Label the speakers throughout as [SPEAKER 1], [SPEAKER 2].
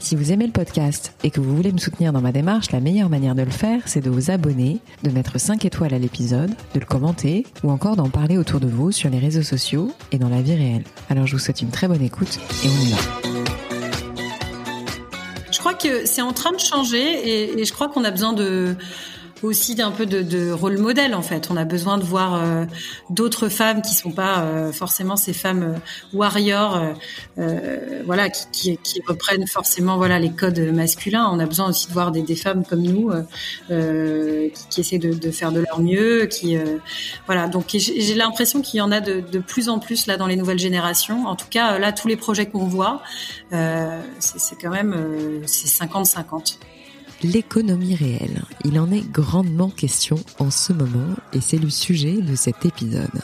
[SPEAKER 1] Si vous aimez le podcast et que vous voulez me soutenir dans ma démarche, la meilleure manière de le faire, c'est de vous abonner, de mettre 5 étoiles à l'épisode, de le commenter ou encore d'en parler autour de vous sur les réseaux sociaux et dans la vie réelle. Alors je vous souhaite une très bonne écoute et on y va.
[SPEAKER 2] Je crois que c'est en train de changer et, je crois qu'on a besoin de aussi d'un peu de, de, rôle modèle en fait. On a besoin de voir euh, d'autres femmes qui sont pas euh, forcément ces femmes euh, warriors, voilà, qui, qui, qui, reprennent forcément voilà les codes masculins. On a besoin aussi de voir des, des femmes comme nous qui, qui, essaient de, de, faire de leur mieux, qui voilà. Donc j'ai l'impression qu'il y en a de, de, plus en plus là dans les nouvelles générations. En tout cas là tous les projets qu'on voit, c'est quand même c'est 50-50
[SPEAKER 1] l'économie réelle. Il en est grandement question en ce moment et c'est le sujet de cet épisode.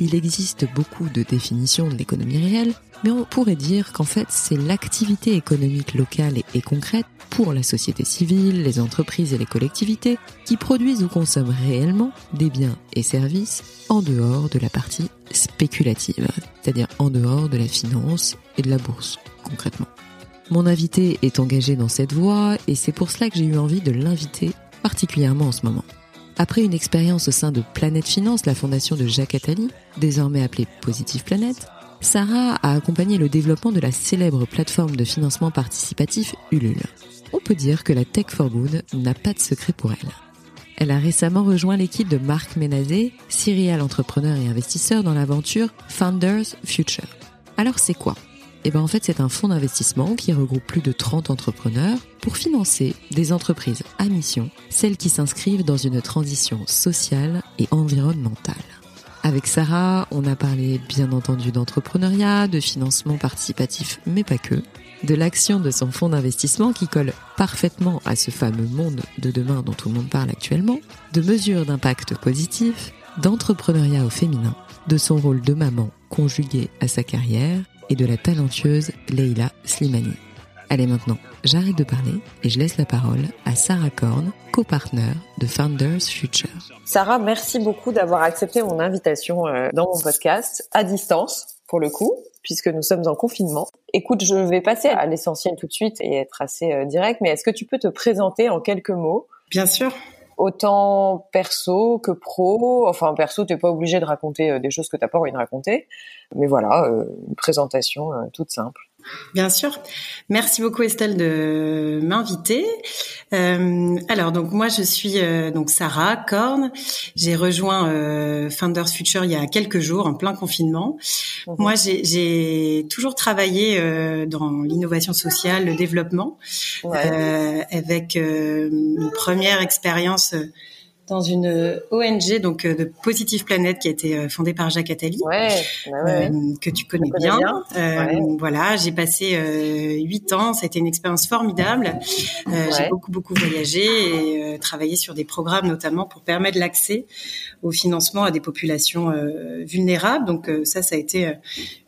[SPEAKER 1] Il existe beaucoup de définitions de l'économie réelle, mais on pourrait dire qu'en fait c'est l'activité économique locale et concrète pour la société civile, les entreprises et les collectivités qui produisent ou consomment réellement des biens et services en dehors de la partie spéculative, c'est-à-dire en dehors de la finance et de la bourse concrètement. Mon invité est engagé dans cette voie et c'est pour cela que j'ai eu envie de l'inviter particulièrement en ce moment. Après une expérience au sein de Planète Finance, la fondation de Jacques Attali, désormais appelée Positive Planète, Sarah a accompagné le développement de la célèbre plateforme de financement participatif Ulule. On peut dire que la Tech for Good n'a pas de secret pour elle. Elle a récemment rejoint l'équipe de Marc Ménazé, serial entrepreneur et investisseur dans l'aventure Founders Future. Alors c'est quoi et eh ben en fait, c'est un fonds d'investissement qui regroupe plus de 30 entrepreneurs pour financer des entreprises à mission, celles qui s'inscrivent dans une transition sociale et environnementale. Avec Sarah, on a parlé bien entendu d'entrepreneuriat, de financement participatif, mais pas que, de l'action de son fonds d'investissement qui colle parfaitement à ce fameux monde de demain dont tout le monde parle actuellement, de mesures d'impact positif, d'entrepreneuriat au féminin, de son rôle de maman conjugué à sa carrière et de la talentueuse Leila Slimani. Allez maintenant, j'arrête de parler et je laisse la parole à Sarah Korn, copartner de Founders Future.
[SPEAKER 3] Sarah, merci beaucoup d'avoir accepté mon invitation euh, dans mon podcast à distance pour le coup, puisque nous sommes en confinement. Écoute, je vais passer à l'essentiel tout de suite et être assez euh, direct, mais est-ce que tu peux te présenter en quelques mots?
[SPEAKER 2] Bien sûr
[SPEAKER 3] autant perso que pro. Enfin, perso, t'es pas obligé de raconter euh, des choses que t'as pas envie de raconter. Mais voilà, euh, une présentation euh, toute simple.
[SPEAKER 2] Bien sûr. Merci beaucoup Estelle de m'inviter. Euh, alors donc moi je suis euh, donc Sarah Korn. J'ai rejoint euh, Founders Future il y a quelques jours en plein confinement. Mhm. Moi j'ai toujours travaillé euh, dans l'innovation sociale, le développement, avec une première expérience dans une euh, ONG donc euh, de Positive Planète qui a été euh, fondée par Jacques Attali,
[SPEAKER 3] ouais, bah ouais,
[SPEAKER 2] que tu connais, bien. Voilà, j'ai passé huit ans, ça a été une expérience formidable. J'ai beaucoup beaucoup voyagé et travaillé sur des programmes notamment pour permettre l'accès au financement à des populations vulnérables. Donc ça, ça a été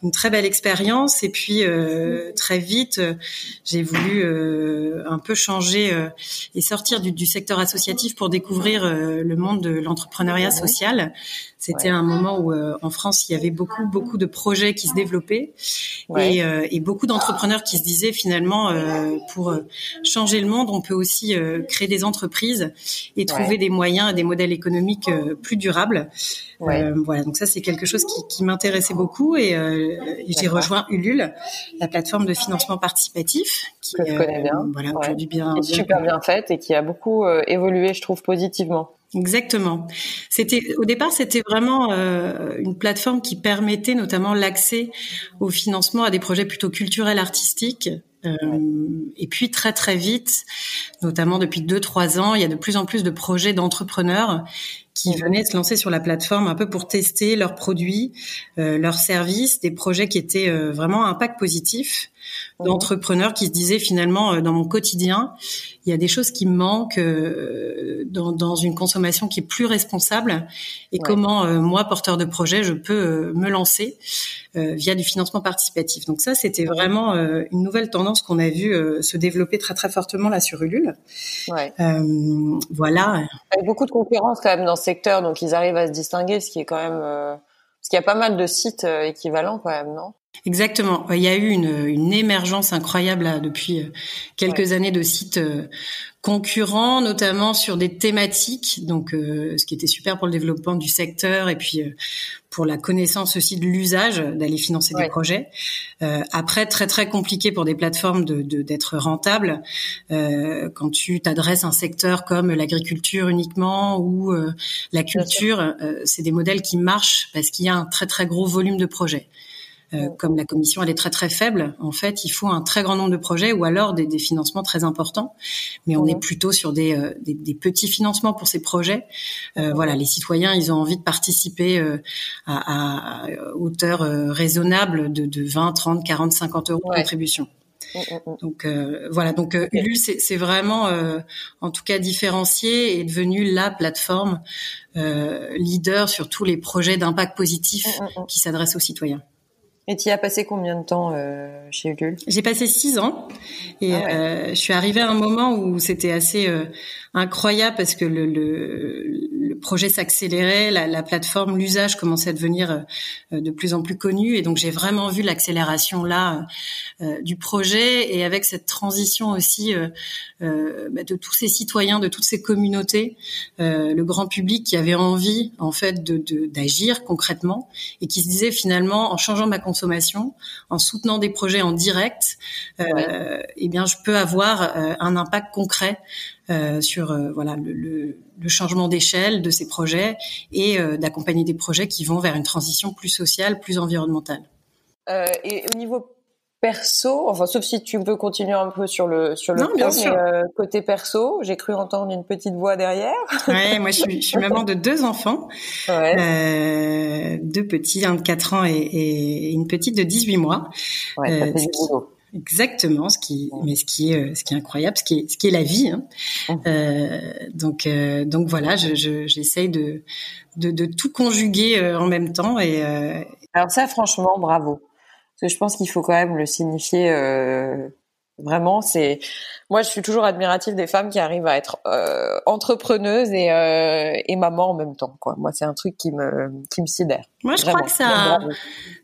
[SPEAKER 2] une très belle expérience. Et puis très vite, j'ai voulu un peu changer et sortir du, du secteur associatif pour découvrir le monde de l'entrepreneuriat social. C'était un moment où euh, en France il y avait beaucoup beaucoup de projets qui se développaient et, euh, et, beaucoup d'entrepreneurs qui se disaient finalement euh, pour changer le monde on peut aussi créer des entreprises et trouver des moyens et des modèles économiques plus durables. voilà. Donc ça c'est quelque chose qui, qui m'intéressait beaucoup et, j'ai rejoint Ulule, la plateforme de financement participatif
[SPEAKER 3] qui que je connais bien.
[SPEAKER 2] Voilà aujourd'hui bien,
[SPEAKER 3] super bien faite et qui a beaucoup évolué je trouve positivement.
[SPEAKER 2] Exactement. C'était au départ, c'était vraiment euh, une plateforme qui permettait notamment l'accès au financement à des projets plutôt culturels, artistiques. Euh, et puis très très vite, notamment depuis deux trois ans, il y a de plus en plus de projets d'entrepreneurs qui venaient se lancer sur la plateforme un peu pour tester leurs produits, euh, leurs services, des projets qui étaient vraiment à impact positif. D'entrepreneurs qui se disaient finalement euh, dans mon quotidien, il y a des choses qui me manquent euh, dans, dans, une consommation qui est plus responsable et comment euh, moi, porteur de projet, je peux me lancer via du financement participatif. Donc ça, c'était vraiment une nouvelle tendance qu'on a vu se développer très très fortement là sur Ulule. Ouais. voilà.
[SPEAKER 3] Avec beaucoup de concurrence quand même dans ce secteur, donc ils arrivent à se distinguer, ce qui est quand même... parce qu'il y a pas mal de sites équivalents quand même, non?
[SPEAKER 2] Exactement. Il y a eu une, une émergence incroyable là, depuis euh, quelques années de sites euh, concurrents, notamment sur des thématiques. Donc, euh, ce qui était super pour le développement du secteur et puis pour la connaissance aussi de l'usage d'aller financer des projets. après, très très compliqué pour des plateformes de d'être rentables quand tu t'adresses à un secteur comme l'agriculture uniquement ou la culture. c'est des modèles qui marchent parce qu'il y a un très très gros volume de projets. Euh, comme la commission elle est très très faible, en fait, il faut un très grand nombre de projets ou alors des, des financements très importants. Mais on est plutôt sur des, euh, des, des, petits financements pour ces projets. Euh, voilà, les citoyens, ils ont envie de participer euh, à, à, hauteur raisonnable de, de 20, 30, 40, 50 euros de contribution. Donc voilà, donc euh, Ulu c'est vraiment, en tout cas différencié et devenu la plateforme leader sur tous les projets d'impact positif qui s'adressent aux citoyens.
[SPEAKER 3] Et tu y as passé combien de temps euh, chez Ulule?
[SPEAKER 2] J'ai passé six ans. Et ah euh, je suis arrivée à un moment où c'était assez euh, incroyable parce que le, le, le projet s'accélérait, la, la, plateforme, l'usage commençait à devenir euh, de plus en plus connu. Et donc j'ai vraiment vu l'accélération là euh, du projet. Et avec cette transition aussi bah, de tous ces citoyens, de toutes ces communautés, le grand public qui avait envie en fait de d'agir concrètement et qui se disait finalement en changeant ma consommation, en soutenant des projets en direct, euh, eh bien, je peux avoir euh, un impact concret euh, sur euh, voilà le, le, le changement d'échelle de ces projets et d'accompagner des projets qui vont vers une transition plus sociale, plus environnementale.
[SPEAKER 3] et au niveau perso, enfin sauf si tu veux continuer un peu sur le sur le non. Euh, côté perso, j'ai cru entendre une petite voix derrière.
[SPEAKER 2] Ouais, moi je suis, je suis maman de deux enfants, ouais. euh, deux petits, un de 4 ans et, et, une petite de 18 mois.
[SPEAKER 3] Ouais, ça euh, fait
[SPEAKER 2] Exactement, ce qui, mais ce qui est, euh, ce qui est incroyable, ce qui est, ce qui est la vie. Hein. Euh, donc, euh, donc voilà, je, j'essaye de, de, de, tout conjuguer euh, en même temps et.
[SPEAKER 3] Alors ça, franchement, bravo. Parce que je pense qu'il faut quand même le signifier euh, vraiment. C'est moi, je suis toujours admirative des femmes qui arrivent à être euh, entrepreneuses et, euh, et maman en même temps. Quoi. Moi, c'est un truc qui me qui me sidère.
[SPEAKER 2] Moi, je crois que ça,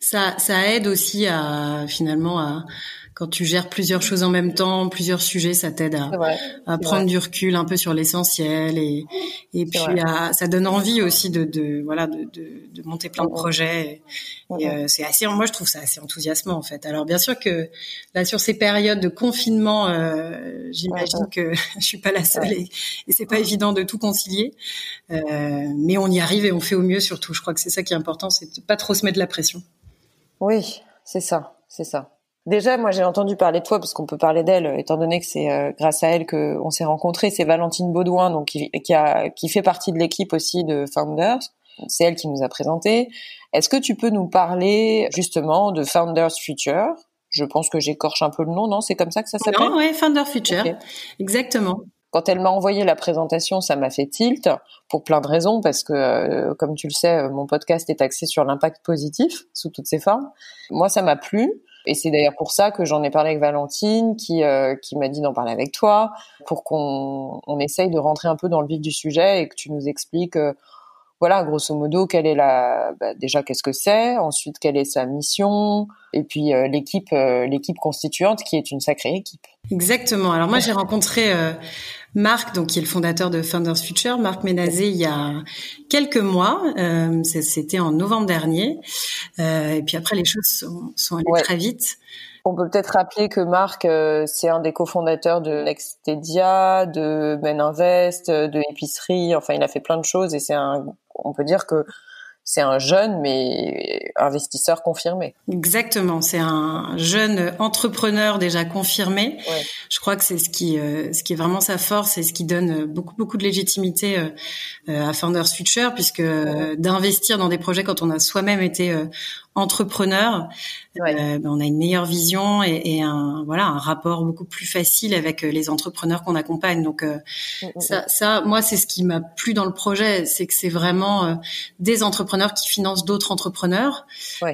[SPEAKER 2] ça ça aide aussi à finalement à quand tu gères plusieurs choses en même temps, plusieurs sujets, ça t'aide à, à prendre du recul un peu sur l'essentiel et, et puis à, ça donne envie aussi de, de voilà de, de, de, monter plein de projets. Et, euh, c'est assez, moi je trouve ça assez enthousiasmant en fait. Alors bien sûr que là sur ces périodes de confinement, euh, j'imagine que je suis pas la seule et, et c'est pas évident de tout concilier, euh, mais on y arrive et on fait au mieux surtout. Je crois que c'est ça qui est important, c'est de pas trop se mettre de la pression.
[SPEAKER 3] Oui, c'est ça, c'est ça. Déjà, moi, j'ai entendu parler de toi parce qu'on peut parler d'elle, étant donné que c'est euh, grâce à elle que on s'est rencontrés. C'est Valentine Baudouin, donc qui, qui, a, qui fait partie de l'équipe aussi de Founders. C'est elle qui nous a présenté. Est-ce que tu peux nous parler justement de Founders Future? Je pense que j'écorche un peu le nom, non? C'est comme ça que ça s'appelle?
[SPEAKER 2] Non, ouais, Founders Future, exactement.
[SPEAKER 3] Quand elle m'a envoyé la présentation, ça m'a fait tilt pour plein de raisons parce que, euh, comme tu le sais, mon podcast est axé sur l'impact positif sous toutes ses formes. Moi, ça m'a plu. Et c'est d'ailleurs pour ça que j'en ai parlé avec Valentine, qui euh, qui m'a dit d'en parler avec toi, pour qu'on on essaye de rentrer un peu dans le vif du sujet et que tu nous expliques, euh, voilà, grosso modo, quelle est la, bah, déjà qu'est-ce que c'est, ensuite quelle est sa mission, et puis euh, l'équipe l'équipe constituante qui est une sacrée équipe.
[SPEAKER 2] Exactement. Alors moi j'ai rencontré Marc, donc qui est le fondateur de Founders Future, Marc Ménazé, il y a quelques mois. Euh, C'était en novembre dernier. Euh, et puis après, les choses sont, sont allées très vite.
[SPEAKER 3] On peut peut-être rappeler que Marc, euh, c'est un des cofondateurs de Nextedia, de Men Invest, de Épicerie. Enfin, il a fait plein de choses et c'est un. On peut dire que c'est un jeune mais investisseur confirmé.
[SPEAKER 2] Exactement, c'est un jeune entrepreneur déjà confirmé. Ouais. Je crois que c'est ce qui euh, ce qui est vraiment sa force et ce qui donne beaucoup beaucoup de légitimité euh, à Founders Future puisque d'investir dans des projets quand on a soi-même été entrepreneurs, euh, ben, on a une meilleure vision et, et, un voilà un rapport beaucoup plus facile avec euh, les entrepreneurs qu'on accompagne. Donc euh, mm, mm, ça, mm. ça, moi, c'est ce qui m'a plu dans le projet, c'est que c'est vraiment des entrepreneurs qui financent d'autres entrepreneurs.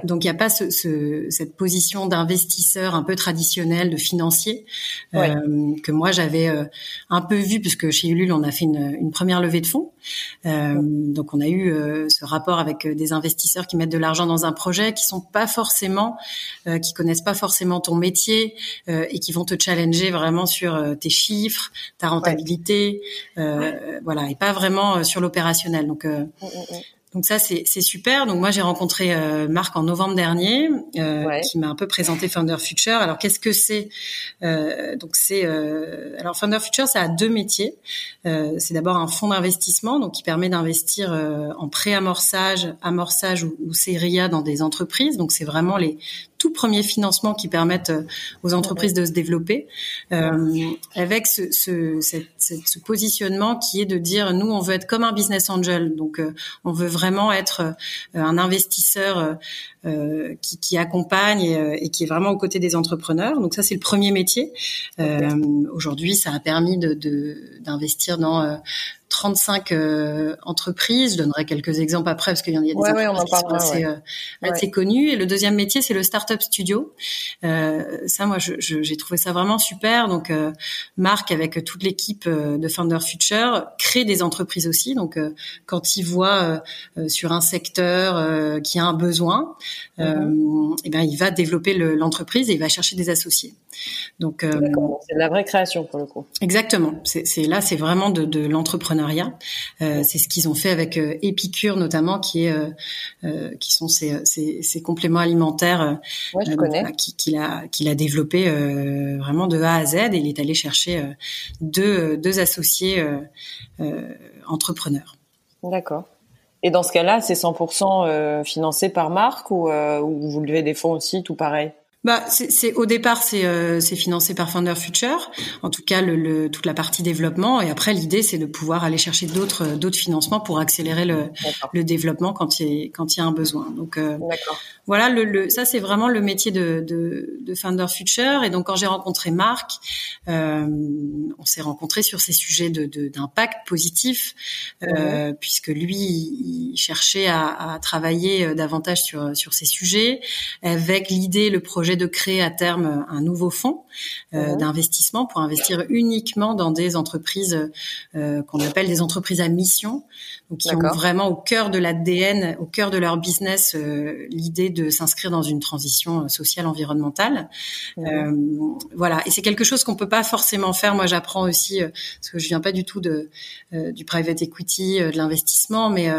[SPEAKER 2] Donc il n'y a pas ce, ce, cette position d'investisseur un peu traditionnel, de financier que moi j'avais un peu vu puisque chez Ulule on a fait une, une première levée de fonds. donc on a eu ce rapport avec des investisseurs qui mettent de l'argent dans un projet qui sont pas forcément, euh, qui connaissent pas forcément ton métier euh, et qui vont te challenger vraiment sur euh, tes chiffres, ta rentabilité, voilà, et pas vraiment sur l'opérationnel. Donc, mm, mm, mm. Donc ça c'est super. Donc moi j'ai rencontré euh, Marc en novembre dernier, euh, qui m'a un peu présenté Founder Future. Alors qu'est-ce que c'est euh, Donc c'est alors Founder Future ça a deux métiers. c'est d'abord un fonds d'investissement donc qui permet d'investir en pré-amorçage, amorçage ou, ou série A dans des entreprises. Donc c'est vraiment les tout premiers financements qui permettent aux entreprises de se développer, avec ce, ce, ce, positionnement qui est de dire nous on veut être comme un business angel, donc on veut vraiment être euh, un investisseur euh, euh, qui, qui, accompagne et, qui est vraiment aux côtés des entrepreneurs. Donc ça, c'est le premier métier. Aujourd'hui, ça a permis de d'investir dans 35 euh, entreprises. Je donnerai quelques exemples après parce qu'il y en a des
[SPEAKER 3] ouais, entreprises
[SPEAKER 2] qui sont assez, connues. Et le deuxième métier, c'est le startup studio. Euh, ça, moi, j'ai je, trouvé ça vraiment super. Donc, euh, Marc, avec toute l'équipe de Founder Future, crée des entreprises aussi. Donc, quand il voit sur un secteur qui a un besoin, mm-hmm. et eh ben, il va développer l'entreprise et il va chercher des associés.
[SPEAKER 3] Donc, c'est de la vraie création pour le coup.
[SPEAKER 2] Exactement. C'est là, c'est vraiment de, de l'entrepreneur euh, c'est ce qu'ils ont fait avec euh, Épicure notamment, qui est euh, qui sont ces, ces, compléments alimentaires qu'il a qu'il a développé vraiment de A à Z et il est allé chercher deux deux associés entrepreneurs.
[SPEAKER 3] D'accord. Et dans ce cas-là, c'est 100% financé par Marc ou, ou vous levez des fonds aussi, tout pareil?
[SPEAKER 2] Bah, c'est au départ c'est euh, financé par Founder Future, en tout cas le, le toute la partie développement. Et après l'idée c'est de pouvoir aller chercher d'autres euh, d'autres financements pour accélérer le, le développement quand il y a, quand il y a un besoin. Donc euh, voilà le, le ça c'est vraiment le métier de de, de Founder Future. Et donc quand j'ai rencontré Marc, euh, on s'est rencontré sur ces sujets de d'impact positif euh, puisque lui il cherchait à, à travailler davantage sur sur ces sujets avec l'idée le projet de créer à terme un nouveau fonds euh, mhm. d'investissement pour investir uniquement dans des entreprises euh, qu'on appelle des entreprises à mission, donc qui ont vraiment au cœur de l'ADN, au cœur de leur business, euh, l'idée de s'inscrire dans une transition sociale environnementale. Mhm. voilà, et c'est quelque chose qu'on peut pas forcément faire. Moi, j'apprends aussi parce que je viens pas du tout de du private equity, de l'investissement, mais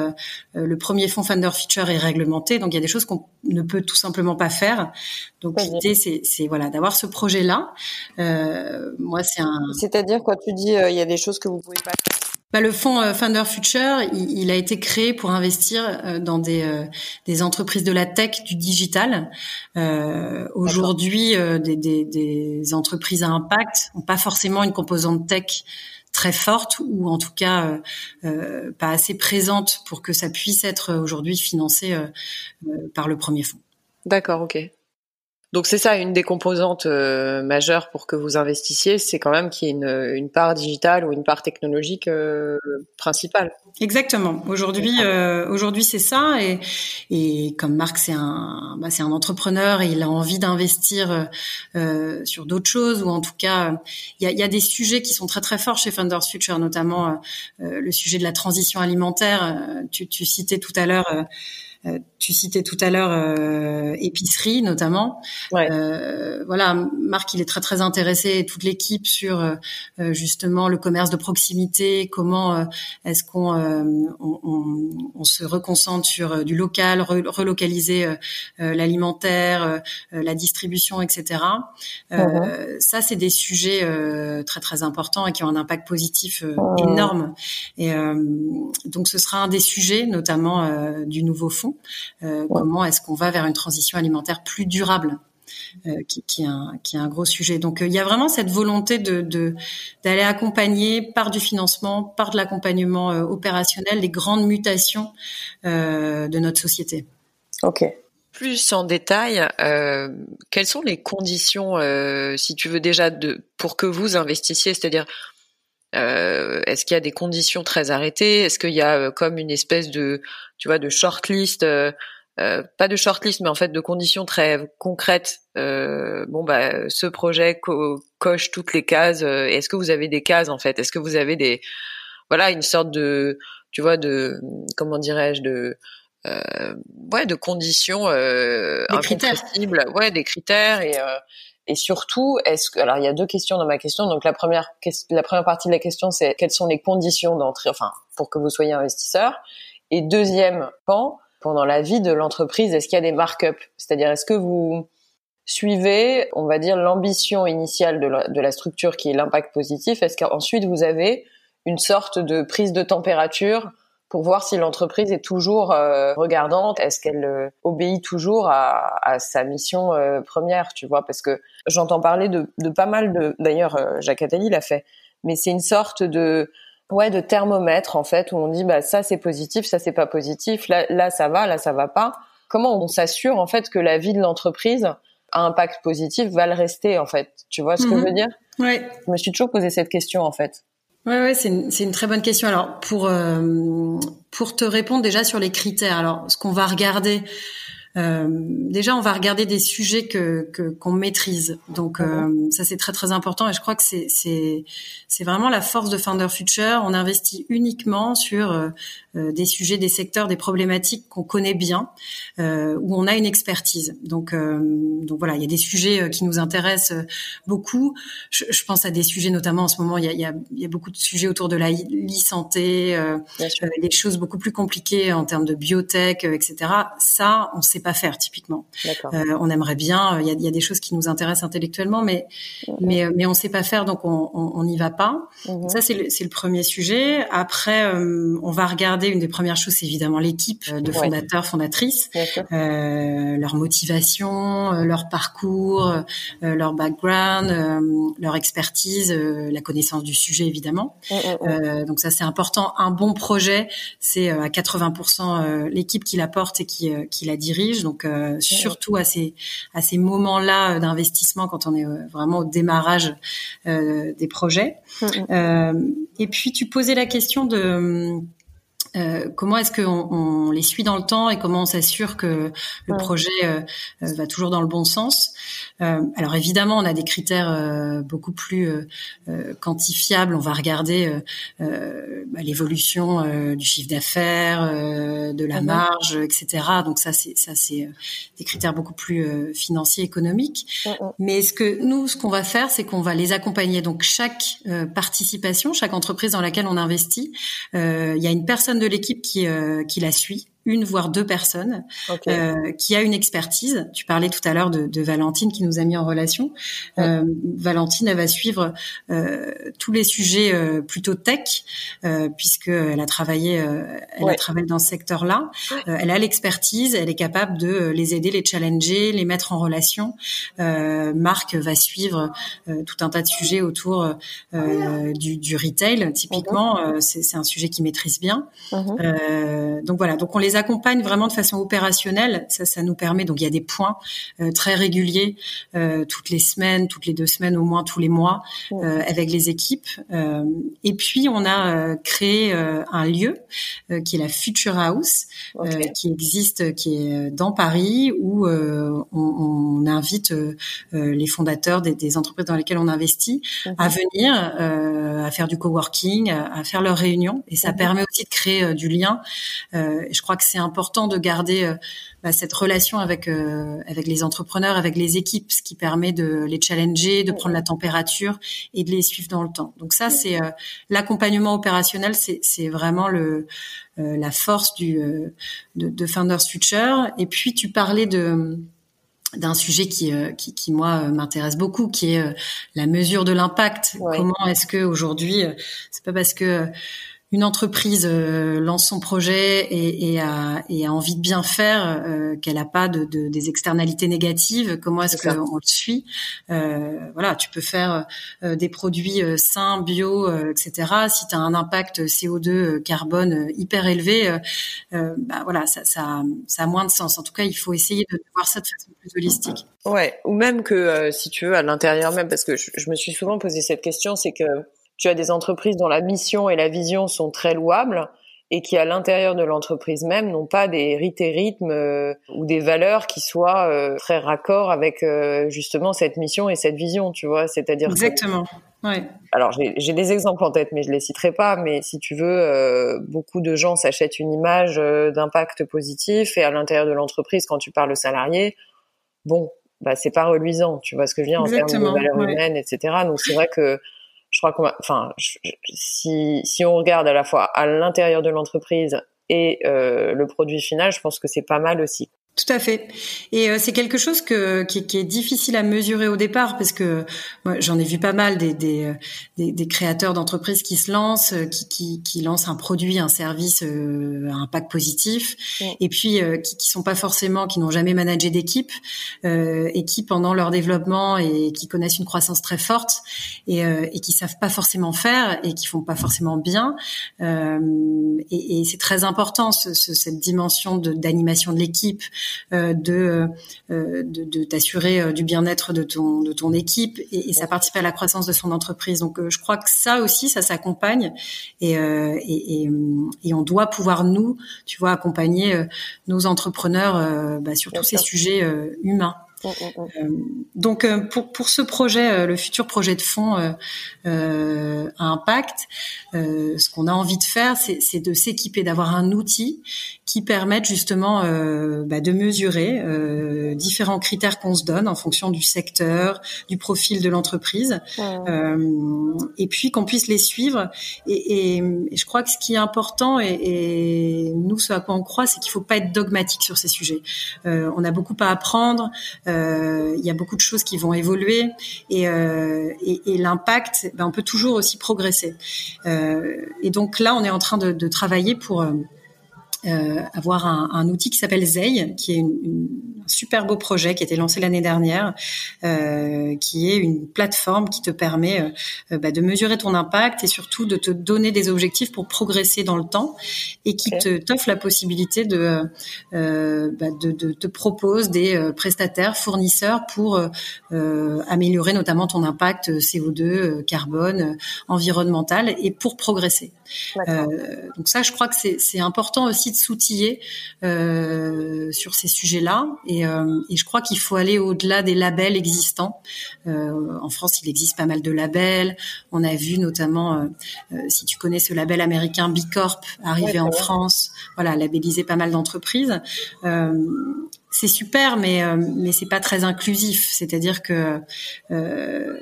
[SPEAKER 2] le premier fonds Founder Feature est réglementé, donc il y a des choses qu'on ne peut tout simplement pas faire. Donc l'idée, c'est voilà d'avoir ce projet-là. Euh, moi, c'est un.
[SPEAKER 3] C'est-à-dire quand tu dis euh, il y a des choses que vous pouvez pas.
[SPEAKER 2] Bah, le fonds euh, Founder Future, il, il, a été créé pour investir euh, dans des, euh, des entreprises de la tech, du digital. Aujourd'hui, des, des, des, entreprises à impact n'ont pas forcément une composante tech très forte ou en tout cas euh, pas assez présente pour que ça puisse être aujourd'hui financé euh, par le premier fonds.
[SPEAKER 3] D'accord, ok. Donc c'est ça, une des composantes euh, majeures pour que vous investissiez, c'est quand même qu'il y ait une, une, part digitale ou une part technologique euh, principale.
[SPEAKER 2] Exactement. Aujourd'hui, euh, aujourd'hui c'est ça. Et, et comme Marc, c'est un, bah, c'est un entrepreneur et il a envie d'investir sur d'autres choses ou en tout cas, il y a, y a, des sujets qui sont très très forts chez Funders Future, notamment le sujet de la transition alimentaire. Tu, tu citais tout à l'heure tu citais tout à l'heure euh, épicerie notamment. Euh, voilà, Marc, il est très très intéressé, toute l'équipe sur euh, justement le commerce de proximité. Comment est-ce qu'on on, on, se reconcentre sur du local, relocaliser l'alimentaire, la distribution, etc. Mhm. Ça, c'est des sujets très très importants et qui ont un impact positif mhm. énorme. Et donc, ce sera un des sujets, notamment du nouveau fonds euh, comment est-ce qu'on va vers une transition alimentaire plus durable euh, qui, qui, est un, qui est un gros sujet. Donc euh, il y a vraiment cette volonté de d'aller accompagner par du financement, par de l'accompagnement opérationnel les grandes mutations de notre société.
[SPEAKER 3] Ok.
[SPEAKER 1] plus en détail, euh, quelles sont les conditions, euh, si tu veux déjà, de, pour que vous investissiez, c'est-à-dire euh, est-ce qu'il y a des conditions très arrêtées? Est-ce qu'il y a euh, comme une espèce de, tu vois, de shortlist euh, euh, pas de shortlist, mais en fait de conditions très concrètes. Euh, bon bah ce projet coche toutes les cases. Est-ce que vous avez des cases en fait? Est-ce que vous avez des voilà une sorte de tu vois de comment dirais-je de euh, ouais de conditions euh,
[SPEAKER 2] des critères.
[SPEAKER 1] ouais des critères et
[SPEAKER 3] et surtout, est-ce que alors il y a deux questions dans ma question. Donc la première la première partie de la question c'est quelles sont les conditions d'entrée, enfin pour que vous soyez investisseur. Et deuxième pan, pendant la vie de l'entreprise, est-ce qu'il y a des markups? C'est-à-dire est-ce que vous suivez, on va dire l'ambition initiale de la, de la structure qui est l'impact positif? Est-ce qu'ensuite vous avez une sorte de prise de température pour voir si l'entreprise est toujours euh, regardante, est-ce qu'elle euh, obéit toujours à, à sa mission euh, première, tu vois? Parce que j'entends parler de, de, pas mal de, d'ailleurs Jacques Attali l'a fait, mais c'est une sorte de ouais de thermomètre en fait où on dit bah ça c'est positif, ça c'est pas positif, là là ça va, là ça va pas. Comment on s'assure en fait que la vie de l'entreprise a un impact positif va le rester en fait? Tu vois ce que je veux mhm. dire?
[SPEAKER 2] Ouais.
[SPEAKER 3] Je me suis toujours posé cette question en fait.
[SPEAKER 2] Ouais, ouais, c'est une, très bonne question. Alors pour euh, pour te répondre déjà sur les critères. Alors ce qu'on va regarder, euh, déjà, on va regarder des sujets que qu'on maîtrise. Donc euh, ça c'est très très important et je crois que c'est c'est c'est vraiment la force de Founder Future. On investit uniquement sur euh, euh, des sujets, des secteurs, des problématiques qu'on connaît bien, euh, où on a une expertise. Donc donc voilà, il y a des sujets qui nous intéressent beaucoup. Je, je, pense à des sujets notamment en ce moment, il y a il y a, il y a beaucoup de sujets autour de la e-santé, des choses beaucoup plus compliquées en termes de biotech, etc. Ça, on sait pas faire typiquement. Euh, on aimerait bien. Il y a, y a, des choses qui nous intéressent intellectuellement, mais mm-hmm. mais mais on sait pas faire, donc on n'y va pas. Mm-hmm. Ça c'est le, le premier sujet. Après, euh, on va regarder une des premières choses, c'est évidemment l'équipe euh, de fondateurs, fondatrices, euh, leur motivation, leur parcours, leur background, leur expertise, la connaissance du sujet évidemment. Mm-hmm. donc ça c'est important. Un bon projet, c'est à 80% l'équipe qui la porte et qui qui la dirige donc euh, surtout à ces à ces moments-là euh, d'investissement quand on est euh, vraiment au démarrage des projets. et puis tu posais la question de euh, comment est-ce qu'on on les suit dans le temps et comment on s'assure que le projet euh, va toujours dans le bon sens Alors évidemment, on a des critères beaucoup plus quantifiables. On va regarder bah, l'évolution du chiffre d'affaires, de la marge, etc. Donc ça, c'est ça, c'est des critères beaucoup plus financiers, économiques. Mais ce que nous, ce qu'on va faire, c'est qu'on va les accompagner. Donc chaque participation, chaque entreprise dans laquelle on investit, il y a une personne de l'équipe qui, euh, qui la suit une voire deux personnes euh, qui a une expertise. Tu parlais tout à l'heure de, de, Valentine qui nous a mis en relation. Euh, Valentine, elle va suivre euh, tous les sujets plutôt tech puisque elle a travaillé, elle a travaillé dans ce secteur-là. elle a l'expertise, elle est capable de les aider, les challenger, les mettre en relation. Marc va suivre tout un tas de sujets autour du, du, retail. Typiquement, mhm. c'est un sujet qu'il maîtrise bien. Mhm. donc voilà, donc on les accompagne vraiment de façon opérationnelle. Ça, ça nous permet. Donc il y a des points euh, très réguliers euh, toutes les semaines, toutes les deux semaines, au moins tous les mois, euh, avec les équipes. et puis on a créé un lieu qui est la Future House, qui existe, qui est dans Paris, où on, on, invite les fondateurs des, des, entreprises dans lesquelles on investit à venir, à faire du coworking, à, à faire leurs réunions. Et ça permet aussi de créer du lien. je crois que c'est important de garder euh, bah, cette relation avec euh, avec les entrepreneurs, avec les équipes, ce qui permet de les challenger, de prendre la température et de les suivre dans le temps. Donc ça, c'est euh, l'accompagnement opérationnel, c'est vraiment le la force du de, de Founders Future. Et puis tu parlais de d'un sujet qui, qui, qui, moi m'intéresse beaucoup, qui est la mesure de l'impact. Comment est-ce que aujourd'hui, c'est pas parce que une entreprise euh, lance son projet et, et, a, et, a, envie de bien faire, euh, qu'elle n'a pas de, de, des externalités négatives, comment est-ce qu'on le suit euh, Voilà, tu peux faire euh, des produits sains, bio, etc. Si tu as un impact CO2 carbone hyper élevé, bah voilà, ça, ça, ça, a moins de sens. En tout cas, il faut essayer de voir ça de façon plus holistique.
[SPEAKER 3] Ouais, ou même que si tu veux à l'intérieur même, parce que je, je me suis souvent posé cette question, c'est que tu as des entreprises dont la mission et la vision sont très louables et qui à l'intérieur de l'entreprise même n'ont pas des rites et rythmes euh, ou des valeurs qui soient euh, très raccord avec euh, justement cette mission et cette vision, tu vois, c'est-à-dire
[SPEAKER 2] exactement. ouais.
[SPEAKER 3] Alors j'ai des exemples en tête, mais je les citerai pas. Mais si tu veux, beaucoup de gens s'achètent une image d'impact positif et à l'intérieur de l'entreprise, quand tu parles aux salariés, bon, bah c'est pas reluisant, tu vois ce que je veux dire en termes de valeurs humaines, etc. Donc c'est vrai que je crois qu'on enfin, si, si on regarde à la fois à l'intérieur de l'entreprise et euh, le produit final, je pense que c'est pas mal aussi.
[SPEAKER 2] Tout à fait. Et euh, c'est quelque chose que, qui, qui, est difficile à mesurer au départ parce que moi, j'en ai vu pas mal des, des, euh, des, des créateurs d'entreprises qui se lancent, euh, qui, qui, qui, lancent un produit, un service euh, à impact positif, et puis euh, qui, qui sont pas forcément, qui n'ont jamais managé d'équipe euh, et qui pendant leur développement et qui connaissent une croissance très forte et, et qui savent pas forcément faire et qui font pas forcément bien. et, et c'est très important ce, ce, cette dimension d'animation de l'équipe de, de, de t'assurer euh, du bien-être de ton de ton équipe et, et, ça participe à la croissance de son entreprise. Donc je crois que ça aussi ça s'accompagne et, et, et, et on doit pouvoir nous tu vois accompagner nos entrepreneurs bah, sur tous ces sujets humains. Mm, mm, mm. donc pour pour ce projet, le futur projet de fonds euh, à impact, ce qu'on a envie de faire, c'est de s'équiper, d'avoir un outil qui permettent justement euh, bah, de mesurer euh, différents critères qu'on se donne en fonction du secteur, du profil de l'entreprise, euh, et puis qu'on puisse les suivre. Et, et, et, je crois que ce qui est important, et, et nous ce à quoi on croit, c'est qu'il faut pas être dogmatique sur ces sujets. Euh, on a beaucoup à apprendre, euh, il y a beaucoup de choses qui vont évoluer, et, euh, et l'impact, ben, on peut toujours aussi progresser. et donc là, on est en train de, de travailler pour euh, avoir un, un, outil qui s'appelle Zei, qui est une, une, un super beau projet qui a été lancé l'année dernière, euh, qui est une plateforme qui te permet euh, euh, bah, de mesurer ton impact et surtout de te donner des objectifs pour progresser dans le temps et qui te t'offre la possibilité de, euh, bah, de, de, te propose des prestataires, fournisseurs pour améliorer notamment ton impact CO2, carbone, environnemental et pour progresser. donc ça, je crois que c'est important aussi de s'outiller euh, sur ces sujets-là. Et, euh, et, je crois qu'il faut aller au-delà des labels existants. Euh, en France, il existe pas mal de labels. On a vu notamment, si tu connais ce label américain B Corp arriver en France, voilà, labelliser pas mal d'entreprises c'est super, mais mais c'est pas très inclusif. C'est-à-dire que euh,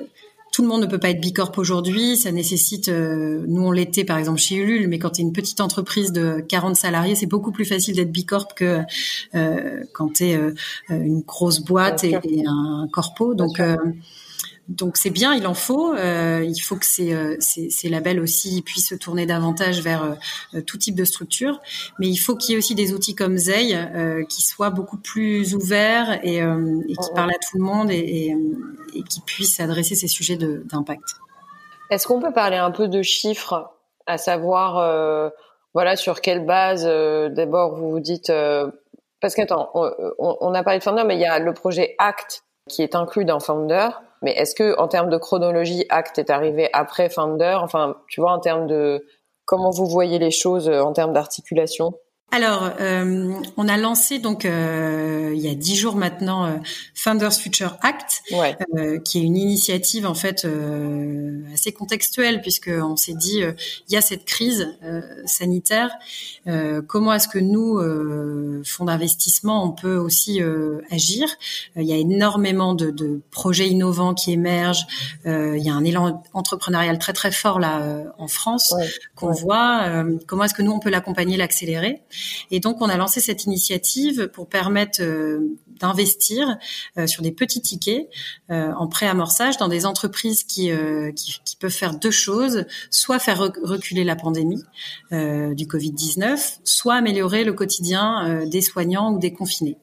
[SPEAKER 2] tout le monde ne peut pas être bicorp aujourd'hui. Ça nécessite, euh, nous on l'était par exemple chez Ulule, mais quand tu es une petite entreprise de 40 salariés, c'est beaucoup plus facile d'être bicorp que euh, quand tu es euh, une grosse boîte et, et, un corpo. Donc donc c'est bien, il en faut. Euh, il faut que ces, euh, ces, ces, labels aussi puissent se tourner davantage vers euh, tout type de structure. Mais il faut qu'il y ait aussi des outils comme Zei euh, qui soient beaucoup plus ouverts et, et qui parlent à tout le monde et, et, qui puissent adresser ces sujets d'impact.
[SPEAKER 3] Est-ce qu'on peut parler un peu de chiffres, à savoir voilà sur quelle base d'abord vous vous dites parce qu'attends, on, on, a parlé de Founder, mais il y a le projet ACT qui est inclus dans Founder. Mais est-ce que, en termes de chronologie, Act est arrivé après Founder? Enfin, tu vois, en termes de comment vous voyez les choses euh, en termes d'articulation?
[SPEAKER 2] Alors, euh, on a lancé donc euh, il y a dix jours maintenant euh, Founders Future Act,
[SPEAKER 3] ouais.
[SPEAKER 2] Euh, qui est une initiative en fait euh, assez contextuelle puisque on s'est dit il y a cette crise sanitaire. comment est-ce que nous, fonds d'investissement, on peut aussi agir? Il y a énormément de, de, projets innovants qui émergent. il y a un élan entrepreneurial très très fort là en France
[SPEAKER 3] ouais.
[SPEAKER 2] qu'on voit. comment est-ce que nous on peut l'accompagner, l'accélérer? Et donc, on a lancé cette initiative pour permettre d'investir sur des petits tickets en pré-amorçage dans des entreprises qui, qui, peuvent faire deux choses, soit faire reculer la pandémie du Covid-19, soit améliorer le quotidien des soignants ou des confinés.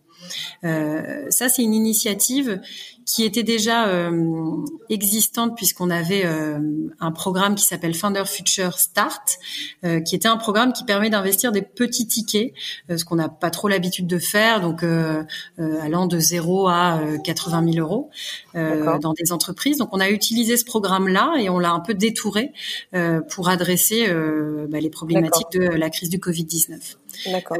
[SPEAKER 2] Euh, ça, c'est une initiative qui était déjà euh, existante puisqu'on avait euh, un programme qui s'appelle Founder Future Start, euh, qui était un programme qui permet d'investir des petits tickets, ce qu'on n'a pas trop l'habitude de faire, donc allant de 0 à 80 000 euros dans des entreprises. Donc on a utilisé ce programme-là et on l'a un peu détouré pour adresser bah, les problématiques de la crise du Covid-19.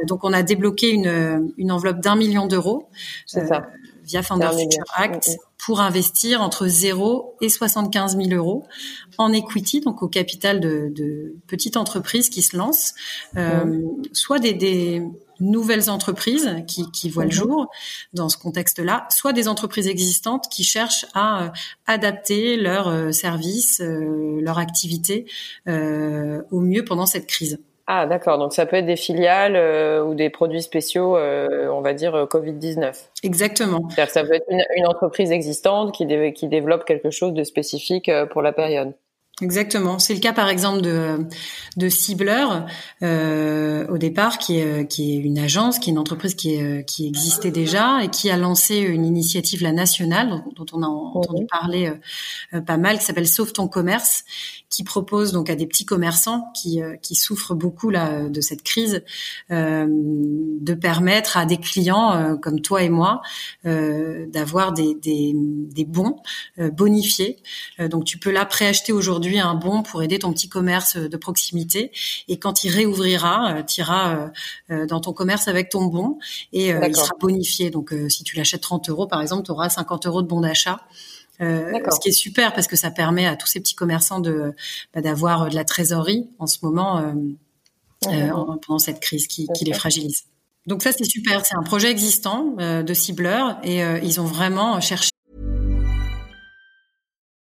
[SPEAKER 2] donc on a débloqué une, une enveloppe d'un million d'euros. C'est ça via Founder Future Act pour investir entre 0 et 75 000 euros en equity, donc au capital de, de petites entreprises qui se lancent, euh, soit des, des, nouvelles entreprises qui, qui voient le jour dans ce contexte-là, soit des entreprises existantes qui cherchent à euh, adapter leurs euh, services, euh, leur activité au mieux pendant cette crise.
[SPEAKER 3] Ah d'accord, donc ça peut être des filiales euh, ou des produits spéciaux, euh, on va dire euh, Covid-19.
[SPEAKER 2] Exactement.
[SPEAKER 3] C'est-à-dire que ça peut être une, entreprise existante qui, qui développe quelque chose de spécifique pour la période.
[SPEAKER 2] Exactement. C'est le cas par exemple de de Cibleur euh, au départ, qui est qui est une agence, qui est une entreprise qui est, qui existait déjà et qui a lancé une initiative la nationale dont, on a entendu parler pas mal, qui s'appelle Sauve ton commerce, qui propose donc à des petits commerçants qui, euh, qui souffrent beaucoup là de cette crise euh, de permettre à des clients euh, comme toi et moi euh, d'avoir des, des, des, bons euh, bonifiés. donc tu peux là préacheter aujourd'hui un bon pour aider ton petit commerce de proximité et quand il réouvrira, tu iras dans ton commerce avec ton bon et il sera bonifié. Donc si tu l'achètes 30 euros par exemple, tu auras 50 euros de bon d'achat. Euh, ce qui est super parce que ça permet à tous ces petits commerçants de bah, d'avoir euh, de la trésorerie en ce moment euh, euh pendant cette crise qui, qui les fragilise. Donc ça c'est super, c'est un projet existant euh, de cibleurs et ils ont vraiment cherché.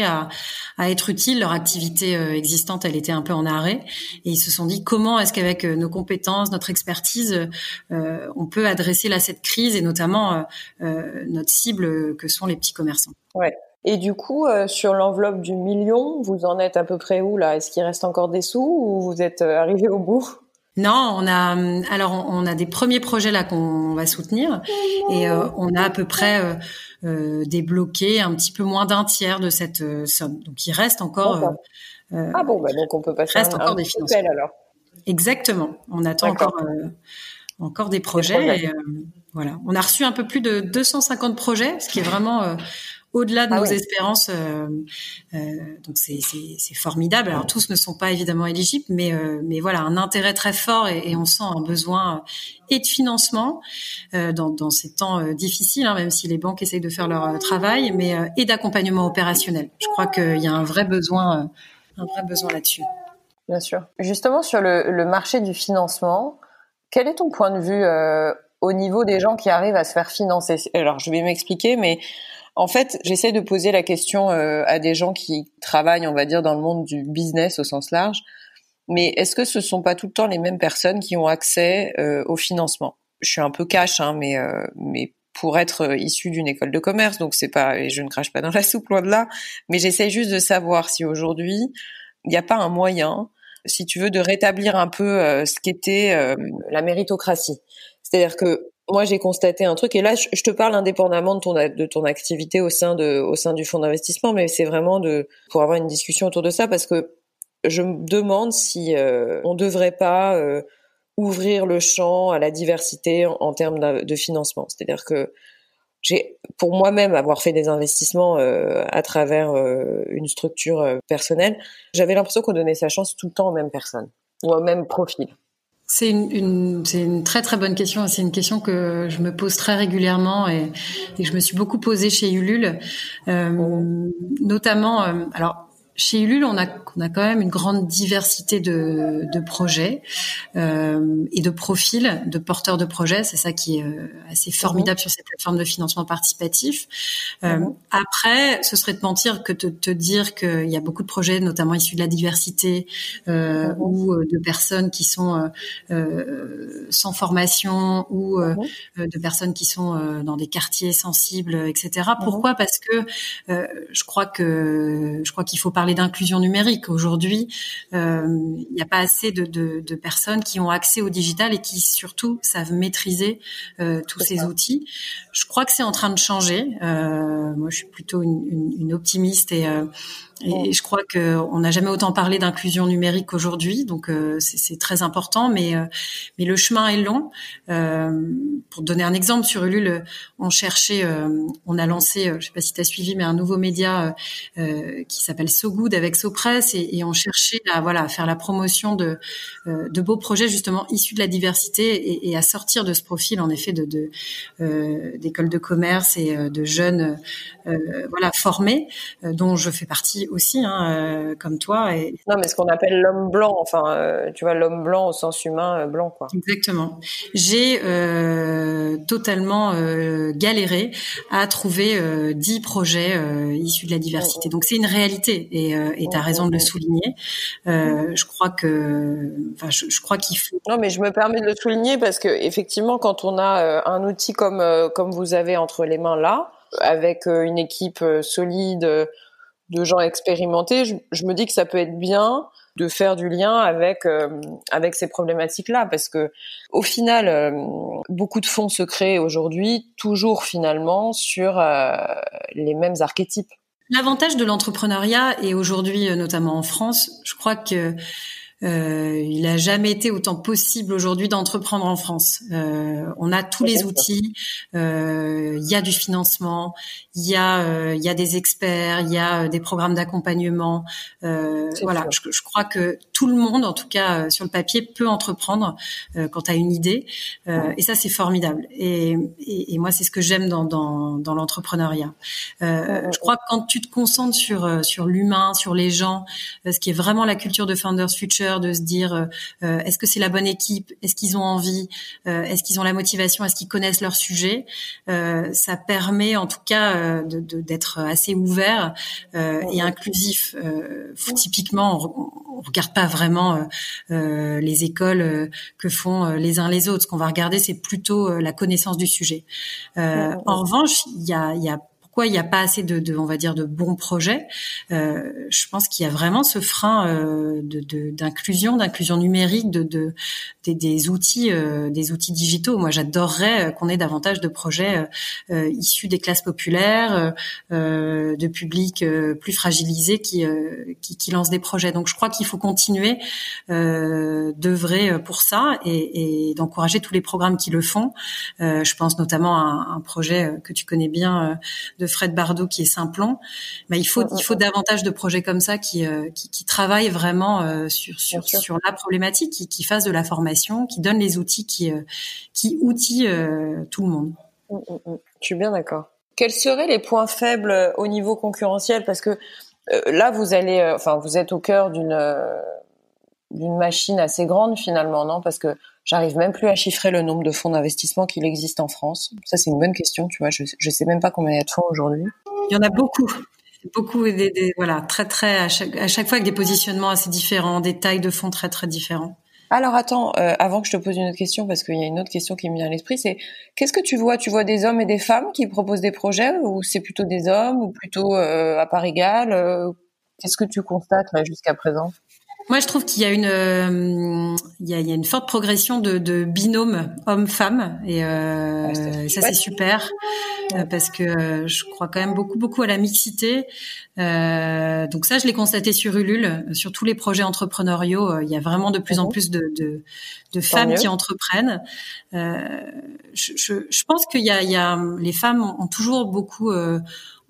[SPEAKER 2] À, être utile, leur activité euh, existante, elle était un peu en arrêt, et ils se sont dit comment est-ce qu'avec euh, nos compétences, notre expertise, euh, on peut adresser là cette crise et notamment notre cible que sont les petits commerçants?
[SPEAKER 3] Ouais. Et du coup, sur l'enveloppe du million, vous en êtes à peu près où là? Est-ce qu'il reste encore des sous ou vous êtes arrivé au bout?
[SPEAKER 2] Non, on a alors on a des premiers projets là qu'on va soutenir et on a à peu près euh, débloquer un petit peu moins d'un tiers de cette euh, somme. Donc il reste encore.
[SPEAKER 3] Euh, ah bon, bah, donc on peut passer
[SPEAKER 2] reste encore des financements. alors. Exactement. On attend encore encore des projets. voilà. On a reçu un peu plus de 250 projets, ce qui est vraiment au-delà de ah nos espérances. Euh, euh, donc c'est formidable. Alors tous ne sont pas évidemment éligibles, mais euh, mais voilà un intérêt très fort et, et, on sent un besoin et de financement dans, dans ces temps difficiles, hein, même si les banques essayent de faire leur travail, mais et d'accompagnement opérationnel. Je crois qu'il y a un vrai besoin, un vrai besoin là-dessus.
[SPEAKER 3] Bien sûr. Justement sur le, le, marché du financement, quel est ton point de vue au niveau des gens qui arrivent à se faire financer? Alors je vais m'expliquer, mais en fait, j'essaie de poser la question euh, à des gens qui travaillent, on va dire, dans le monde du business au sens large. Mais est-ce que ce sont pas tout le temps les mêmes personnes qui ont accès euh, au financement? Je suis un peu cash, hein, mais euh, mais pour être issu d'une école de commerce, donc c'est pas et je ne crache pas dans la soupe loin de là. Mais j'essaie juste de savoir si aujourd'hui il n'y a pas un moyen, si tu veux, de rétablir un peu ce qu'était la méritocratie. C'est-à-dire que moi j'ai constaté un truc et là je, te parle indépendamment de ton activité au sein du fonds d'investissement mais c'est vraiment pour avoir une discussion autour de ça parce que je me demande si euh, on devrait pas euh, ouvrir le champ à la diversité en, termes de, financement. C'est-à-dire que j'ai pour moi-même avoir fait des investissements euh, à travers une structure personnelle j'avais l'impression qu'on donnait sa chance tout le temps aux mêmes personnes ou au même profil
[SPEAKER 2] c'est une, c'est une très très bonne question. C'est une question que je me pose très régulièrement et, et je me suis beaucoup posée chez Ulule, euh, notamment. Euh, alors chez Ulule, on a, on a quand même une grande diversité de, de projets euh, et de profils de porteurs de projets. C'est ça qui est euh, assez formidable sur ces plateformes de financement participatif. Euh, mhm. Après, ce serait de mentir que de te dire qu'il y a beaucoup de projets, notamment issus de la diversité euh, mhm. ou euh, de personnes qui sont euh, sans formation ou mhm. de personnes qui sont dans des quartiers sensibles, etc. Pourquoi? Parce que je crois que je crois qu'il faut parler d'inclusion numérique. Aujourd'hui, euh, il n'y a pas assez de, de, de, personnes qui ont accès au digital et qui surtout savent maîtriser euh, tous ces outils. Je crois que c'est en train de changer. Euh, moi, je suis plutôt une, une, une optimiste et euh, et je crois que on n'a jamais autant parlé d'inclusion numérique qu'aujourd'hui, donc euh, c'est très important. Mais euh, mais le chemin est long. Euh, pour donner un exemple sur Ulule, on cherchait, on a lancé, je sais pas si tu as suivi, mais un nouveau média qui s'appelle So Good avec SoPress et, et on cherchait à voilà à faire la promotion de de beaux projets justement issus de la diversité et, et à sortir de ce profil en effet de d'écoles de, de commerce et de jeunes voilà formés dont je fais partie aussi, hein, euh, comme toi. Et...
[SPEAKER 3] Non, mais ce qu'on appelle l'homme blanc, enfin, euh, tu vois, l'homme blanc au sens humain euh, blanc, quoi.
[SPEAKER 2] Exactement. J'ai totalement galéré à trouver dix projets issus de la diversité. Donc c'est une réalité, et tu as raison de le souligner. je crois que, enfin, je, je, crois qu'il faut.
[SPEAKER 3] Non, mais je me permets de le souligner parce que effectivement, quand on a un outil comme comme vous avez entre les mains là, avec une équipe solide de gens expérimentés, je, me dis que ça peut être bien de faire du lien avec euh, avec ces problématiques-là, parce que au final, euh, beaucoup de fonds se créent aujourd'hui, toujours finalement sur euh, les mêmes archétypes.
[SPEAKER 2] L'avantage de l'entrepreneuriat et aujourd'hui, notamment en France, je crois que il a jamais été autant possible aujourd'hui d'entreprendre en France. Euh, on a tous les outils, euh, il y a du financement, il y a euh, il y a des experts, il y a euh, des programmes d'accompagnement. voilà, je, je, crois que tout le monde, en tout cas sur le papier, peut entreprendre quand tu as une idée, et ça c'est formidable. Et, et, et moi c'est ce que j'aime dans dans, dans l'entrepreneuriat. je crois que quand tu te concentres sur sur l'humain, sur les gens, ce qui est vraiment la culture de Founders Future de se dire euh, euh, est-ce que c'est la bonne équipe, est-ce qu'ils ont envie, euh, est-ce qu'ils ont la motivation, est-ce qu'ils connaissent leur sujet? ça permet en tout cas d'être assez ouvert et inclusif. typiquement, on, ne regarde pas vraiment les écoles que font les uns les autres. Ce qu'on va regarder, c'est plutôt la connaissance du sujet. en revanche, il y a, y a pourquoi il n'y a pas assez de, de, on va dire, de bons projets. Euh, je pense qu'il y a vraiment ce frein euh, d'inclusion, d'inclusion numérique, de, de des, des, outils, euh, des outils digitaux. Moi, j'adorerais euh, qu'on ait davantage de projets euh, issus des classes populaires, de publics plus fragilisés qui, qui, qui lancent des projets. Donc, je crois qu'il faut continuer d'œuvrer pour ça et, et d'encourager tous les programmes qui le font. je pense notamment à un, un projet que tu connais bien de Fred Bardot qui est Simplon, mais il faut il faut davantage de projets comme ça qui euh, qui, qui travaillent vraiment euh, sur sur sur la problématique, qui, qui fassent de la formation, qui donnent les outils, qui euh, qui outillent tout le monde.
[SPEAKER 3] Mm, mm, mm. Je suis bien d'accord. Quels seraient les points faibles au niveau concurrentiel? Parce que là, vous allez, enfin, vous êtes au cœur d'une d'une machine assez grande finalement, non? Parce que j'arrive même plus à chiffrer le nombre de fonds d'investissement qu'il existe en France. Ça, c'est une bonne question, tu vois. Je, je sais même pas combien il y a de fonds aujourd'hui.
[SPEAKER 2] Il y en a beaucoup. Beaucoup, des, des, voilà, très, très, à chaque, à chaque fois avec des positionnements assez différents, des tailles de fonds très, très différents.
[SPEAKER 3] Alors attends, euh, avant que je te pose une autre question, parce qu'il y a une autre question qui me vient à l'esprit, c'est qu'est-ce que tu vois? Tu vois des hommes et des femmes qui proposent des projets, ou c'est plutôt des hommes, ou plutôt euh, à part égale? Euh, Qu'est-ce que tu constates jusqu'à présent?
[SPEAKER 2] Moi, je trouve qu'il y a une, euh, il, y a, il y a, une forte progression de, de binôme homme-femme, et euh, ça c'est super euh, parce que je crois quand même beaucoup beaucoup à la mixité. Euh, donc ça, je l'ai constaté sur Ulule, sur tous les projets entrepreneuriaux, il y a vraiment de plus en mhm. plus de, de, de femmes qui entreprennent. Je, je, je, pense qu'il y a, il y a, les femmes ont toujours beaucoup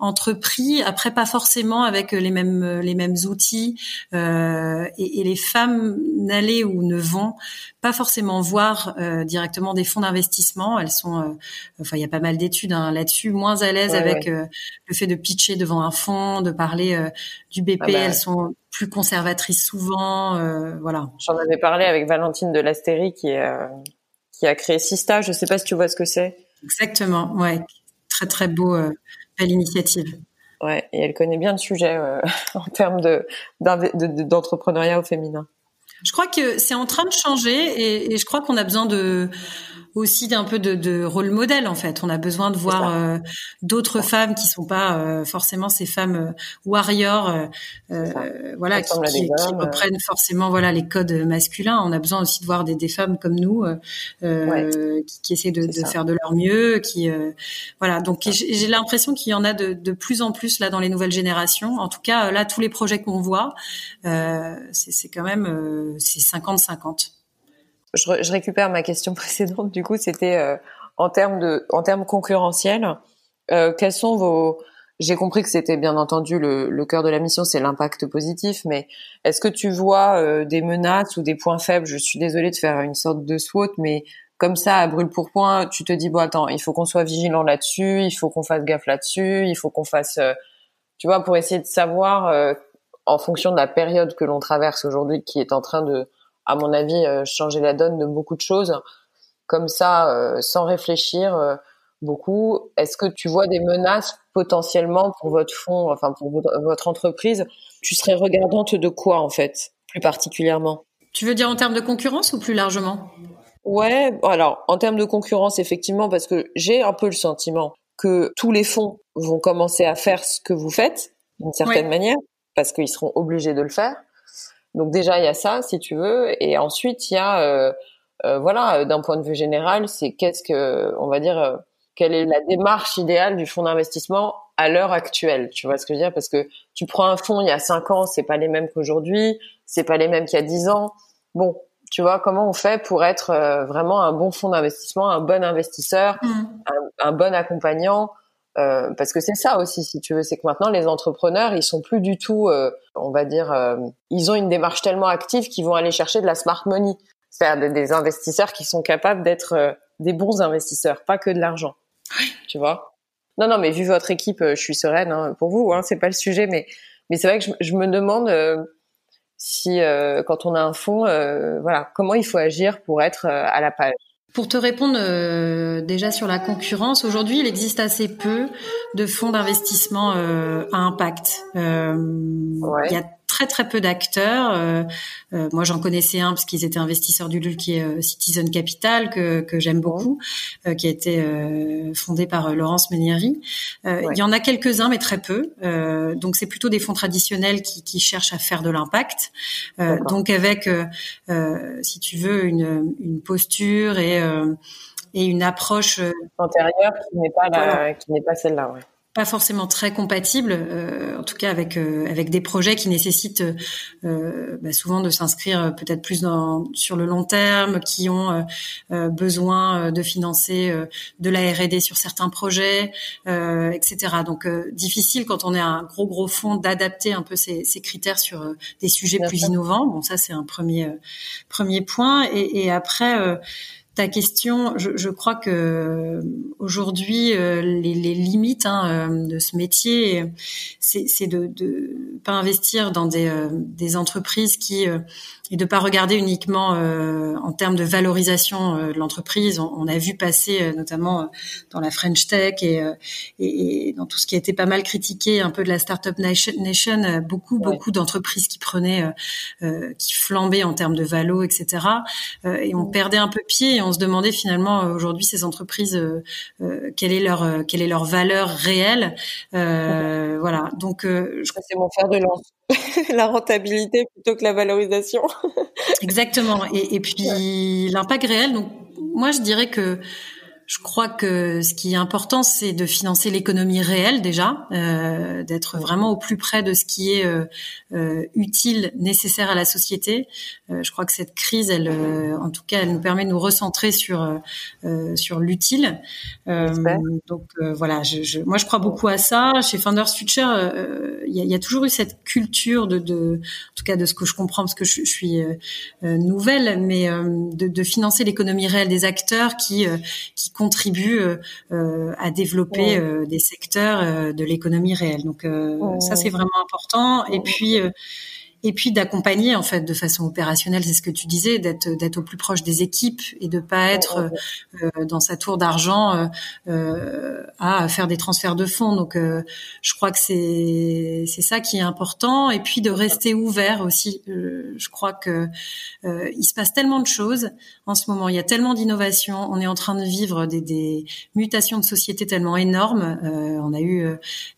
[SPEAKER 2] entrepris, après pas forcément avec les mêmes les mêmes outils, euh, et, et, les femmes n'allaient ou ne vont pas forcément voir euh, directement des fonds d'investissement. Elles sont, euh, enfin il y a pas mal d'études hein, là-dessus, moins à l'aise avec euh, le fait de pitcher devant un fonds, de parler du BP. Ah bah elles sont plus conservatrices souvent, voilà.
[SPEAKER 3] J'en avais parlé avec Valentine de l'Astérie qui est qui a créé Sista. Je sais pas si tu vois ce que c'est.
[SPEAKER 2] Exactement, ouais, très très beau, belle initiative.
[SPEAKER 3] Ouais, et elle connaît bien le sujet euh, en termes de d'entrepreneuriat au féminin.
[SPEAKER 2] Je crois que c'est en train de changer et, et je crois qu'on a besoin de aussi d'un peu de, de, rôle modèle en fait. On a besoin de voir euh, d'autres femmes qui sont pas euh, forcément ces femmes euh, warriors, voilà, qui, qui, reprennent forcément voilà les codes masculins. On a besoin aussi de voir des, des femmes comme nous qui, qui, essaient de, de faire de leur mieux, qui voilà. Donc j'ai l'impression qu'il y en a de, de, plus en plus là dans les nouvelles générations. En tout cas là tous les projets qu'on voit, c'est quand même c'est 50-50
[SPEAKER 3] je, je, récupère ma question précédente. Du coup, c'était euh, en termes de, en termes concurrentiels, euh, quels sont vos j'ai compris que c'était bien entendu le, le cœur de la mission, c'est l'impact positif, mais est-ce que tu vois euh, des menaces ou des points faibles? Je suis désolée de faire une sorte de SWOT, mais comme ça, à brûle pour point, tu te dis bon attends, il faut qu'on soit vigilant là-dessus, il faut qu'on fasse gaffe là-dessus, il faut qu'on fasse, euh, tu vois, pour essayer de savoir euh, en fonction de la période que l'on traverse aujourd'hui, qui est en train de à mon avis, euh, changer la donne de beaucoup de choses. Comme ça, euh, sans réfléchir euh, beaucoup. Est-ce que tu vois des menaces potentiellement pour votre fonds, enfin pour votre entreprise? Tu serais regardante de quoi en fait, plus particulièrement?
[SPEAKER 2] Tu veux dire en termes de concurrence ou plus largement?
[SPEAKER 3] Ouais, alors en termes de concurrence, effectivement, parce que j'ai un peu le sentiment que tous les fonds vont commencer à faire ce que vous faites, d'une certaine manière, parce qu'ils seront obligés de le faire. Donc déjà il y a ça si tu veux, et ensuite il y a euh, euh, voilà d'un point de vue général, c'est qu'est-ce que on va dire euh, quelle est la démarche idéale du fonds d'investissement à l'heure actuelle Tu vois ce que je veux dire? Parce que tu prends un fonds il y a cinq ans, c'est pas les mêmes qu'aujourd'hui, c'est pas les mêmes qu'il y a dix ans. Bon, tu vois comment on fait pour être vraiment un bon fonds d'investissement, un bon investisseur, mmh. un, un, bon accompagnant euh, parce que c'est ça aussi, si tu veux, c'est que maintenant les entrepreneurs, ils sont plus du tout, euh, on va dire, euh, ils ont une démarche tellement active qu'ils vont aller chercher de la smart money, c'est-à-dire des, investisseurs qui sont capables d'être des bons investisseurs, pas que de l'argent. Tu vois? Non, non, mais vu votre équipe, je suis sereine hein, pour vous. Hein, c'est pas le sujet, mais mais c'est vrai que je, je, me demande si quand on a un fonds, voilà, comment il faut agir pour être à la page?
[SPEAKER 2] Pour te répondre euh, déjà sur la concurrence, aujourd'hui, il existe assez peu de fonds d'investissement euh, à impact. Euh, Il y a très très peu d'acteurs. Euh, euh, moi, j'en connaissais un parce qu'ils étaient investisseurs du LUL qui est euh, Citizen Capital que, que j'aime beaucoup, qui a été fondé par Laurence Menieri. Il y en a quelques-uns, mais très peu. donc, c'est plutôt des fonds traditionnels qui, qui cherchent à faire de l'impact. donc, avec, si tu veux, une, une posture et et une approche
[SPEAKER 3] antérieure qui n'est pas la, qui n'est pas celle-là. Ouais
[SPEAKER 2] pas forcément très compatible, euh, en tout cas avec euh, avec des projets qui nécessitent euh, bah souvent de s'inscrire peut-être plus dans, sur le long terme, qui ont besoin de financer de la R&D sur certains projets, etc. Donc difficile quand on est un gros gros fonds d'adapter un peu ces, ces critères sur des sujets plus innovants. Bon, ça c'est un premier premier point. Et, et après ta question, je, crois que aujourd'hui euh, les, limites hein, euh, de ce métier, c'est de pas investir dans euh, des entreprises qui et de pas regarder uniquement en termes de valorisation de l'entreprise. On, on, a vu passer notamment dans la French Tech et, et, et, dans tout ce qui a été pas mal critiqué, un peu de la startup nation, nation beaucoup beaucoup d'entreprises qui prenaient, qui flambaient en termes de valo, etc. et on perdait un peu pied on se demandait finalement euh, aujourd'hui ces entreprises euh, euh, quelle est leur quelle est leur valeur réelle. voilà. Donc je
[SPEAKER 3] crois que c'est mon fer de lance. la rentabilité plutôt que la valorisation.
[SPEAKER 2] Exactement. Et, et puis l'impact réel. Donc moi je dirais que je crois que ce qui est important, c'est de financer l'économie réelle déjà, euh, d'être vraiment au plus près de ce qui est euh, euh utile, nécessaire à la société. Euh, je crois que cette crise, elle, euh, en tout cas, elle nous permet de nous recentrer sur sur l'utile. donc voilà, je, je, moi je crois beaucoup à ça. Chez Founders Future, il y a, y, a, toujours eu cette culture de, de, en tout cas de ce que je comprends parce que je, je suis nouvelle, mais de, de financer l'économie réelle des acteurs qui qui contribuent euh, euh, à développer euh, des secteurs de l'économie réelle. Donc ça c'est vraiment important. Et puis et puis d'accompagner en fait de façon opérationnelle, c'est ce que tu disais, d'être d'être au plus proche des équipes et de pas être euh, dans sa tour d'argent euh, euh, à faire des transferts de fonds. Donc je crois que c'est c'est ça qui est important et puis de rester ouvert aussi. je crois que il se passe tellement de choses en ce moment, il y a tellement d'innovations, on est en train de vivre des, des mutations de société tellement énormes. on a eu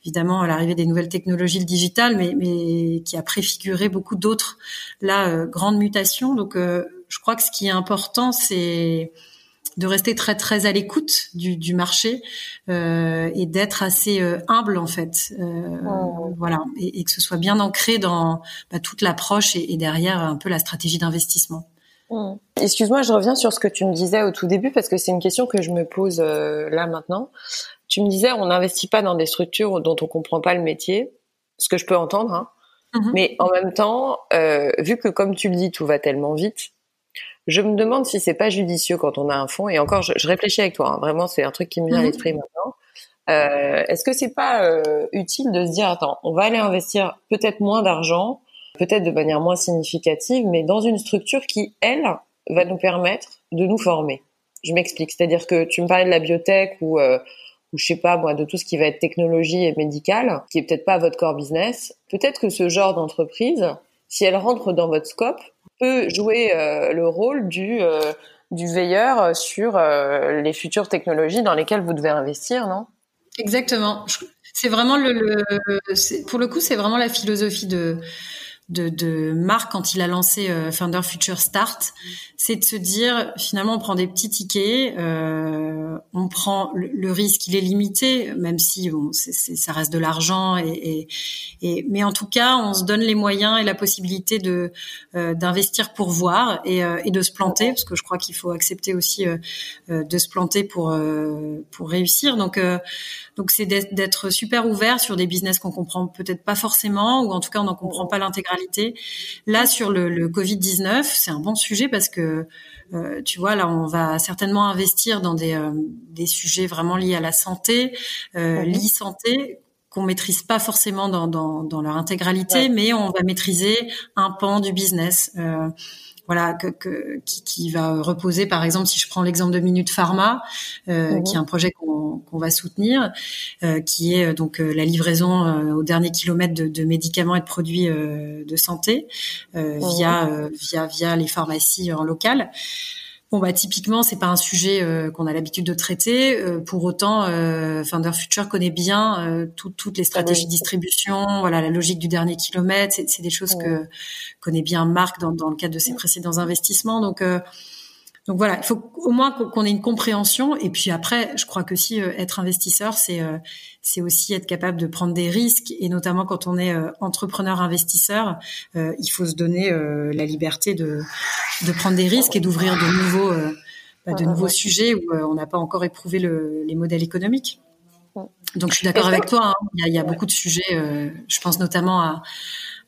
[SPEAKER 2] évidemment l'arrivée des nouvelles technologies, le digital, mais mais qui a préfiguré beaucoup d'autres là euh, grandes mutations. Donc euh, je crois que ce qui est important, c'est de rester très très à l'écoute du, marché euh, et d'être assez humble en fait, oh. voilà, et, que ce soit bien ancré dans bah, toute l'approche et, derrière un peu la stratégie d'investissement.
[SPEAKER 3] Oh. Excuse-moi, je reviens sur ce que tu me disais au tout début parce que c'est une question que je me pose là maintenant. Tu me disais, on n'investit pas dans des structures dont on comprend pas le métier, ce que je peux entendre. Hein. Mhm. Mais en même temps, euh, vu que comme tu le dis, tout va tellement vite, je me demande si c'est pas judicieux quand on a un fonds. Et encore, je, réfléchis avec toi. Hein, vraiment, c'est un truc qui me vient à mhm. l'esprit maintenant. Euh, Est-ce que c'est pas euh, utile de se dire, attends, on va aller investir peut-être moins d'argent, peut-être de manière moins significative, mais dans une structure qui, elle, va nous permettre de nous former? Je m'explique. C'est-à-dire que tu me parlais de la biotech ou euh, ou je sais pas moi de tout ce qui va être technologie et médical, qui est peut-être pas votre core business, peut-être que ce genre d'entreprise, si elle rentre dans votre scope, peut jouer euh, le rôle du euh, du veilleur sur euh, les futures technologies dans lesquelles vous devez investir, non?
[SPEAKER 2] Exactement. C'est vraiment le, pour le coup, c'est vraiment la philosophie de de, de Marc quand il a lancé euh, Founder Future Start, c'est de se dire finalement on prend des petits tickets, euh, on prend le, risque, il est limité, même si bon, ça reste de l'argent et, et, mais en tout cas on se donne les moyens et la possibilité de euh, d'investir pour voir et, euh, et, de se planter parce que je crois qu'il faut accepter aussi de se planter pour pour réussir. Donc donc c'est d'être super ouvert sur des business qu'on comprend peut-être pas forcément ou en tout cas on n'en comprend pas l'intégralité. Là sur le, le Covid 19, c'est un bon sujet parce que euh, tu vois là on va certainement investir dans des euh, des sujets vraiment liés à la santé, euh, mhm. l'e-santé qu'on maîtrise pas forcément dans, dans, dans leur intégralité, mais on va maîtriser un pan du business. Euh, voilà, que, que, qui, qui, va reposer, par exemple, si je prends l'exemple de Minute Pharma, euh, mhm. qui est un projet qu'on va soutenir, euh, qui est euh, donc euh, la livraison euh, au dernier kilomètre de, de, médicaments et de produits de santé mhm. via via via les pharmacies en local. Bon bah typiquement c'est pas un sujet euh, qu'on a l'habitude de traiter. Euh, pour autant, euh, Founder Future connaît bien euh, toutes les stratégies de distribution, voilà la logique du dernier kilomètre. C'est des choses que connaît bien Marc dans, dans le cadre de ses précédents investissements. Donc donc voilà, il faut au moins qu'on ait une compréhension. Et puis après, je crois que si euh, être investisseur, c'est euh, c'est aussi être capable de prendre des risques. Et notamment quand on est euh, entrepreneur investisseur, il faut se donner la liberté de de prendre des risques et d'ouvrir de nouveaux bah, de nouveaux sujets où on n'a pas encore éprouvé le, les modèles économiques. Donc je suis d'accord avec toi. Hein. Il, y a, il, y a, beaucoup de sujets. je pense notamment à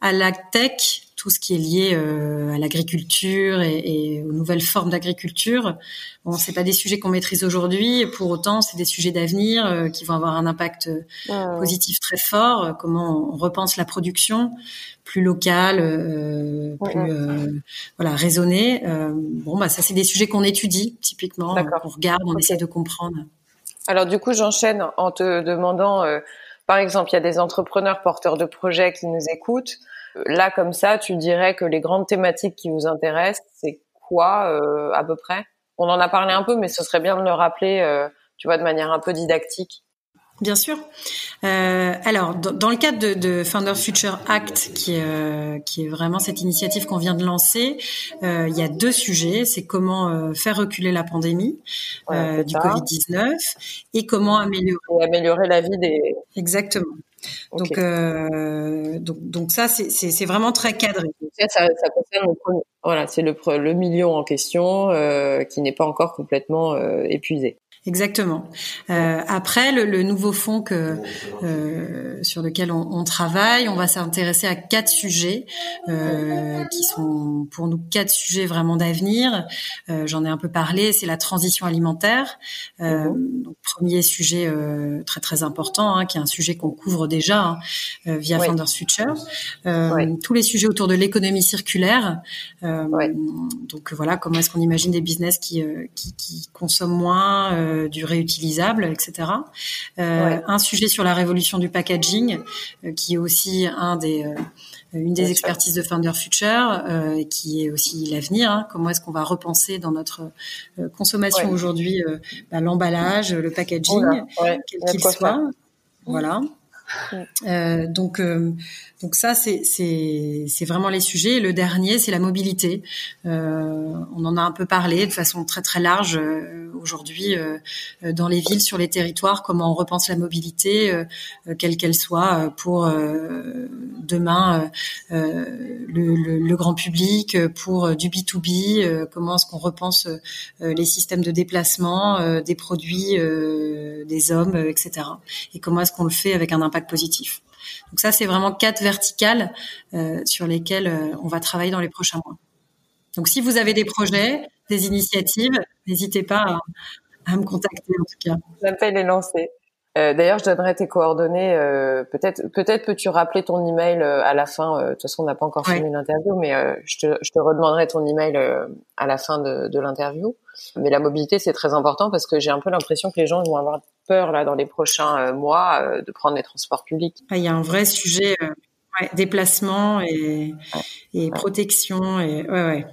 [SPEAKER 2] à la tech tout ce qui est lié euh, à l'agriculture et, et, aux nouvelles formes d'agriculture. Bon, c'est pas des sujets qu'on maîtrise aujourd'hui, pour autant, c'est des sujets d'avenir euh, qui vont avoir un impact euh, positif très fort. comment on repense la production plus locale, plus voilà raisonnée. bon, bah ça, c'est des sujets qu'on étudie typiquement, qu'on regarde, on essaie de comprendre.
[SPEAKER 3] Alors du coup, j'enchaîne en te demandant. Par exemple, il y a des entrepreneurs porteurs de projets qui nous écoutent. Là, comme ça, tu dirais que les grandes thématiques qui vous intéressent, c'est quoi euh, à peu près? On en a parlé un peu, mais ce serait bien de le rappeler, euh, tu vois, de manière un peu didactique.
[SPEAKER 2] Bien sûr. Euh, alors, dans, le cadre de, de Founder Future Act, qui est, euh, qui est vraiment cette initiative qu'on vient de lancer, euh, il y a deux sujets. C'est comment euh, faire reculer la pandémie euh, du Covid-19 et comment améliorer...
[SPEAKER 3] améliorer la vie des...
[SPEAKER 2] Exactement. Donc, donc, donc ça, c'est vraiment très cadré.
[SPEAKER 3] Ça, ça, ça concerne le, voilà, c'est le, le million en question qui n'est pas encore complètement épuisé.
[SPEAKER 2] Exactement. Euh, après, le, le, nouveau fonds que euh, sur lequel on, on, travaille, on va s'intéresser à quatre sujets euh, qui sont pour nous quatre sujets vraiment d'avenir. Euh, j'en ai un peu parlé. C'est la transition alimentaire. Euh, mhm. donc, premier sujet euh, très très important, hein, qui est un sujet qu'on couvre déjà hein, via Founders Future. Tous les sujets autour de l'économie circulaire. Donc voilà, comment est-ce qu'on imagine des business qui qui, qui consomment moins euh, du réutilisable, etc. Euh, un sujet sur la révolution du packaging, euh, qui est aussi un des une des expertises de Founder Future, euh, qui est aussi l'avenir. Hein. comment est-ce qu'on va repenser dans notre consommation aujourd'hui bah, l'emballage, le packaging, quel qu'il soit. Voilà. Euh, donc, donc ça, c'est, vraiment les sujets. le dernier, c'est la mobilité. Euh, on en a un peu parlé de façon très très large euh, aujourd'hui euh, dans les villes, sur les territoires, comment on repense la mobilité, quelle qu'elle soit, pour demain le, le, le, grand public, pour du B2B, comment est-ce qu'on repense les systèmes de déplacement des produits, des hommes, etc. Et comment est-ce qu'on le fait avec un impact positif. Donc ça, c'est vraiment quatre verticales euh, sur lesquelles euh, on va travailler dans les prochains mois. Donc si vous avez des projets, des initiatives, n'hésitez pas à, me contacter en tout cas.
[SPEAKER 3] L'appel est lancé. Euh, d'ailleurs, je donnerai tes coordonnées. peut-être, peut-être peux-tu rappeler ton email à la fin. de toute façon, on n'a pas encore fini l'interview, mais je te, je, te, redemanderai ton email à la fin de, de l'interview. Mais la mobilité, c'est très important parce que j'ai un peu l'impression que les gens vont avoir peur là dans les prochains euh, mois euh, de prendre les transports publics.
[SPEAKER 2] Ah, il y a un vrai sujet euh, déplacement et, et protection et ouais ouais.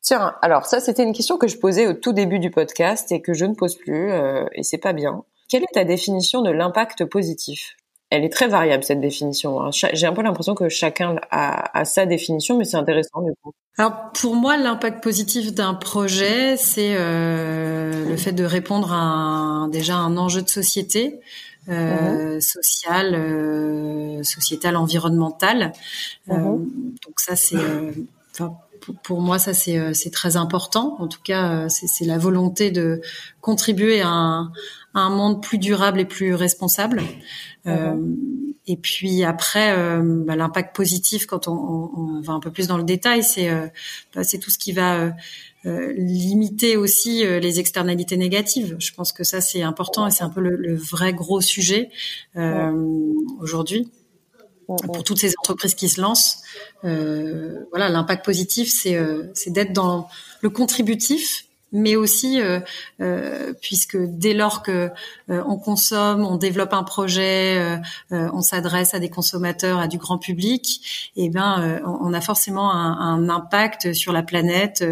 [SPEAKER 3] Tiens, alors ça c'était une question que je posais au tout début du podcast et que je ne pose plus et c'est pas bien. Quelle est ta définition de l'impact positif? Elle est très variable cette définition. Hein. J'ai un peu l'impression que chacun a, sa définition, mais c'est intéressant du coup.
[SPEAKER 2] Alors pour moi, l'impact positif d'un projet, c'est euh, le fait de répondre à un, déjà un enjeu de société. Euh, mhm. social, euh, sociétal, environnemental. Euh, mhm. donc ça, c'est, euh, pour moi, ça c'est c'est très important. En tout cas, c'est la volonté de contribuer à un, à un monde plus durable et plus responsable. Euh, et puis après, euh, bah, l'impact positif, quand on, on, on, va un peu plus dans le détail, c'est euh, bah, c'est tout ce qui va limiter aussi les externalités négatives. Je pense que ça c'est important et c'est un peu le, le, vrai gros sujet aujourd'hui pour toutes ces entreprises qui se lancent. voilà, l'impact positif, c'est c'est d'être dans le contributif mais aussi euh, euh, puisque dès lors que euh, on consomme, on développe un projet, on s'adresse à des consommateurs, à du grand public, et eh ben on a forcément un, un, impact sur la planète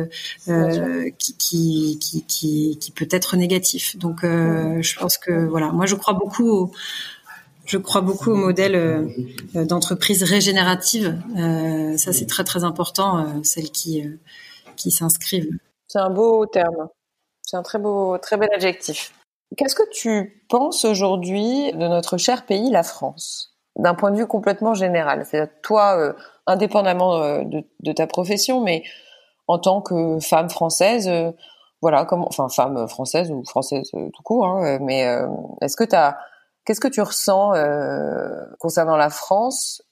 [SPEAKER 2] qui, qui, qui, qui, qui peut être négatif. Donc je pense que voilà, moi je crois beaucoup au, je crois beaucoup au modèle d'entreprise régénérative. Euh, ça, c'est très très important, euh, celles qui qui s'inscrivent
[SPEAKER 3] c'est un beau terme. C'est un très beau, très bel adjectif. Qu'est-ce que tu penses aujourd'hui de notre cher pays, la France, d'un point de vue complètement général C'est-à-dire toi, euh, indépendamment euh, de, ta profession, mais en tant que femme française, euh, voilà, comment, enfin femme française ou française tout court, hein, mais est-ce que tu as, qu'est-ce que tu ressens concernant la France?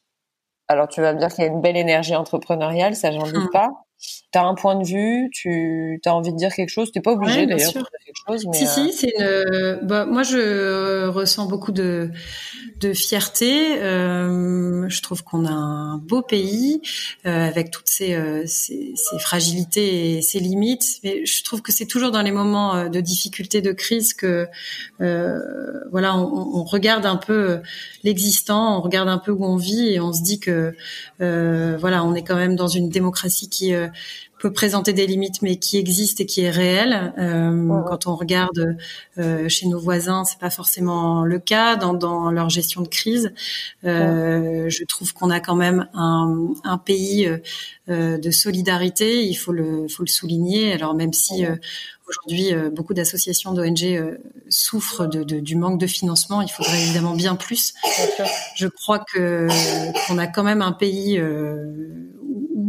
[SPEAKER 3] Alors tu vas me dire qu'il y a une belle énergie entrepreneuriale, ça j'en doute hum. Pas. T'as un point de vue, tu as envie de dire quelque chose. T'es pas obligé d'ailleurs de dire quelque chose.
[SPEAKER 2] Mais si si, euh, c'est une. Bah, moi, je ressens beaucoup de de fierté. Euh, je trouve qu'on a un beau pays euh, avec toutes ses, euh, ses, ses, fragilités et ses limites. Mais je trouve que c'est toujours dans les moments euh, de difficulté, de crise que voilà, on, on, regarde un peu l'existant, on regarde un peu où on vit et on se dit que voilà, on est quand même dans une démocratie qui peut présenter des limites, mais qui existe et qui est réel. Euh, Quand on regarde euh, chez nos voisins, c'est pas forcément le cas dans, dans leur gestion de crise. Euh, Je trouve qu'on a quand même un, un pays euh, de solidarité. Il faut le, faut le souligner. Alors même si euh, aujourd'hui beaucoup d'associations d'ONG souffrent de, de, du manque de financement, il faudrait évidemment bien plus. Je crois que qu'on a quand même un pays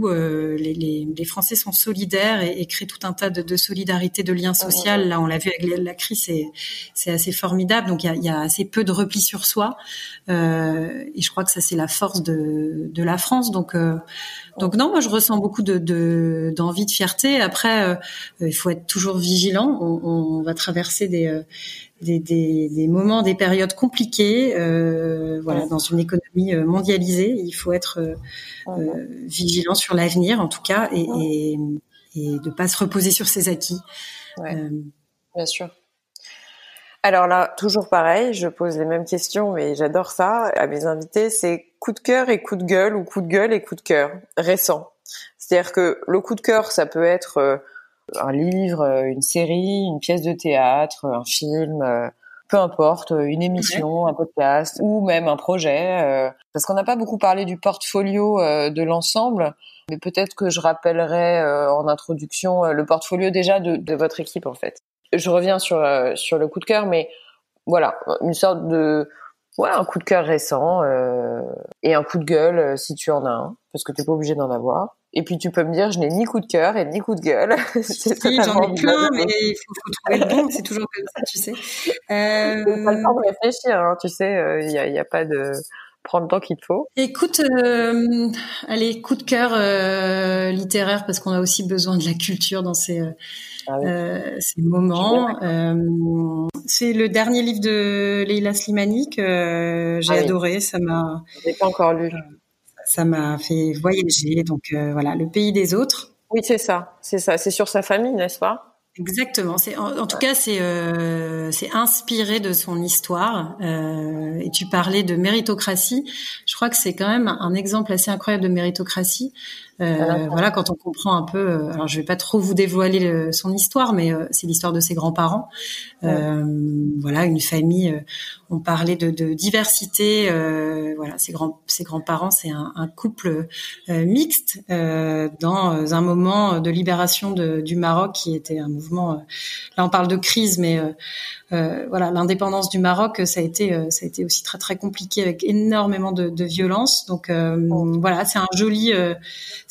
[SPEAKER 2] où euh, les, les, les, Français sont solidaires et, et, créent tout un tas de, de solidarité, de liens sociaux. Là, on l'a vu avec la crise, c'est assez formidable. Donc, il y a, y a, assez peu de repli sur soi. Euh, et je crois que ça, c'est la force de, de, la France. Donc, euh, donc non, moi, je ressens beaucoup de d'envie, de, de, fierté. Après, euh, il faut être toujours vigilant. On, on va traverser des euh, des, des, des, moments, des périodes compliquées. Euh, voilà, dans une économie mondialisée, il faut être euh, vigilant sur l'avenir, en tout cas, et, et, et de pas se reposer sur ses acquis.
[SPEAKER 3] Ouais. Bien sûr. Alors là, toujours pareil, je pose les mêmes questions, mais j'adore ça à mes invités. C'est coup de cœur et coup de gueule, ou coup de gueule et coup de cœur récent. C'est-à-dire que le coup de cœur, ça peut être un livre, euh, une série, une pièce de théâtre, un film, euh, peu importe, euh, une émission, un podcast ou même un projet. parce qu'on n'a pas beaucoup parlé du portfolio de l'ensemble, mais peut-être que je rappellerai en introduction le portfolio déjà de, de, votre équipe en fait. Je reviens sur sur le coup de cœur, mais voilà, une sorte de ouais, un coup de cœur récent et un coup de gueule si tu en as un, parce que t'es pas obligé d'en avoir. Et puis tu peux me dire, je n'ai ni coup de cœur et ni coup de gueule.
[SPEAKER 2] c'est oui, j'en ai plein, mais il faut, faut, trouver le bon. C'est toujours comme ça, tu sais.
[SPEAKER 3] Euh... Pas le temps de réfléchir, hein, tu sais. Il n'y a, y a, pas de prendre le temps qu'il te faut.
[SPEAKER 2] Écoute, euh, allez, coup de cœur euh, littéraire parce qu'on a aussi besoin de la culture dans ces, ah oui. euh, ces moments. Euh, c'est le dernier livre de Leila Slimani que j'ai ah oui. adoré. Ça m'a.
[SPEAKER 3] Pas encore lu
[SPEAKER 2] ça m'a fait voyager. Donc euh, voilà, le pays des autres.
[SPEAKER 3] Oui, c'est ça, c'est ça, c'est sur sa famille, n'est-ce pas?
[SPEAKER 2] Exactement. C'est en, en, tout cas c'est euh, c'est inspiré de son histoire. Euh, et tu parlais de méritocratie. Je crois que c'est quand même un exemple assez incroyable de méritocratie. Euh, voilà, quand on comprend un peu. Euh, alors, je vais pas trop vous dévoiler le, son histoire, mais euh, c'est l'histoire de ses grands-parents. Euh, voilà, une famille. on parlait de, de diversité. voilà, ses grands ses grands-parents, c'est un, un, couple mixte dans un moment de libération de, du Maroc qui était un mouvement. là, on parle de crise, mais euh, voilà, l'indépendance du Maroc, ça a été, euh, ça a été aussi très très compliqué avec énormément de, de violence. Donc euh, voilà, c'est un joli, euh,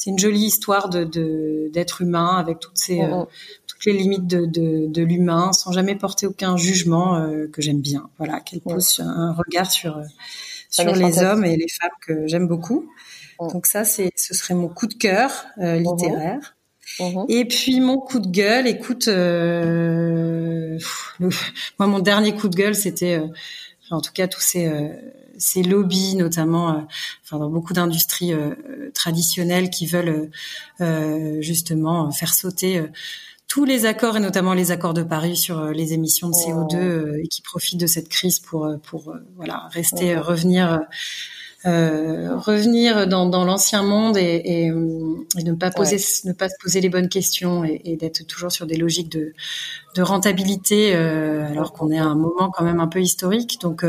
[SPEAKER 2] c'est une jolie histoire de d'être humain avec toutes ces oh. toutes les limites de, de, de l'humain, sans jamais porter aucun jugement que j'aime bien. Voilà, qu'elle pose oh. un regard sur sur les hommes et les femmes que j'aime beaucoup. Donc ça, c'est, ce serait mon coup de cœur littéraire. Mmh. Et puis mon coup de gueule, écoute, euh, moi mon dernier coup de gueule, c'était, euh, en tout cas tous ces, euh, ces lobbies, notamment, euh, enfin dans beaucoup d'industries euh, traditionnelles qui veulent euh, justement faire sauter tous les accords et notamment les accords de Paris sur les émissions de CO2 et qui profitent de cette crise pour pour voilà rester mmh. revenir revenir dans, dans l'ancien monde et, et, et, ne pas poser, ouais. ne pas se poser les bonnes questions et, et d'être toujours sur des logiques de, de rentabilité, alors qu'on est à un moment quand même un peu historique. Donc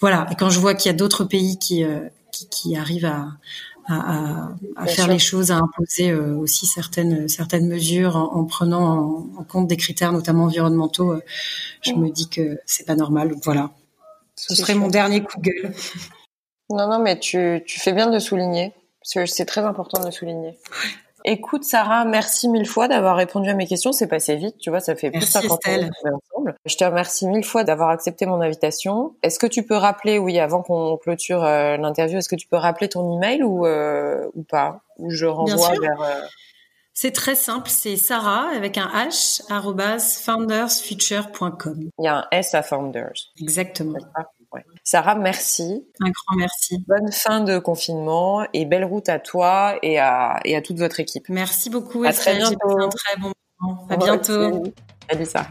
[SPEAKER 2] voilà. Et quand je vois qu'il y a d'autres pays qui, euh, qui, qui arrivent à à, à, faire sûr. les choses, à imposer euh, aussi certaines certaines mesures en, en prenant en, en, compte des critères, notamment environnementaux. Euh, je mmh. me dis que c'est pas normal. Donc voilà, ce serait mon dernier coup de gueule.
[SPEAKER 3] Non, non, mais tu, tu fais bien de souligner. C'est très important de le souligner. Écoute, Sarah, merci mille fois d'avoir répondu à mes questions. C'est passé vite, tu vois, ça fait
[SPEAKER 2] merci
[SPEAKER 3] plus de 50 ans ensemble. Je te remercie mille fois d'avoir accepté mon invitation. Est-ce que tu peux rappeler, oui, avant qu'on clôture euh, l'interview, est-ce que tu peux rappeler ton email ou, euh, ou pas? Ou je renvoie vers... Euh...
[SPEAKER 2] C'est très simple, c'est Sarah avec un H, foundersfuture.com.
[SPEAKER 3] Il y a un S à Founders.
[SPEAKER 2] Exactement.
[SPEAKER 3] Sarah, merci.
[SPEAKER 2] Un grand merci.
[SPEAKER 3] Bonne fin de confinement et belle route à toi et à, et à toute votre équipe.
[SPEAKER 2] Merci beaucoup.
[SPEAKER 3] À très bientôt.
[SPEAKER 2] Un très bon moment. À bientôt.
[SPEAKER 3] Salut Sarah.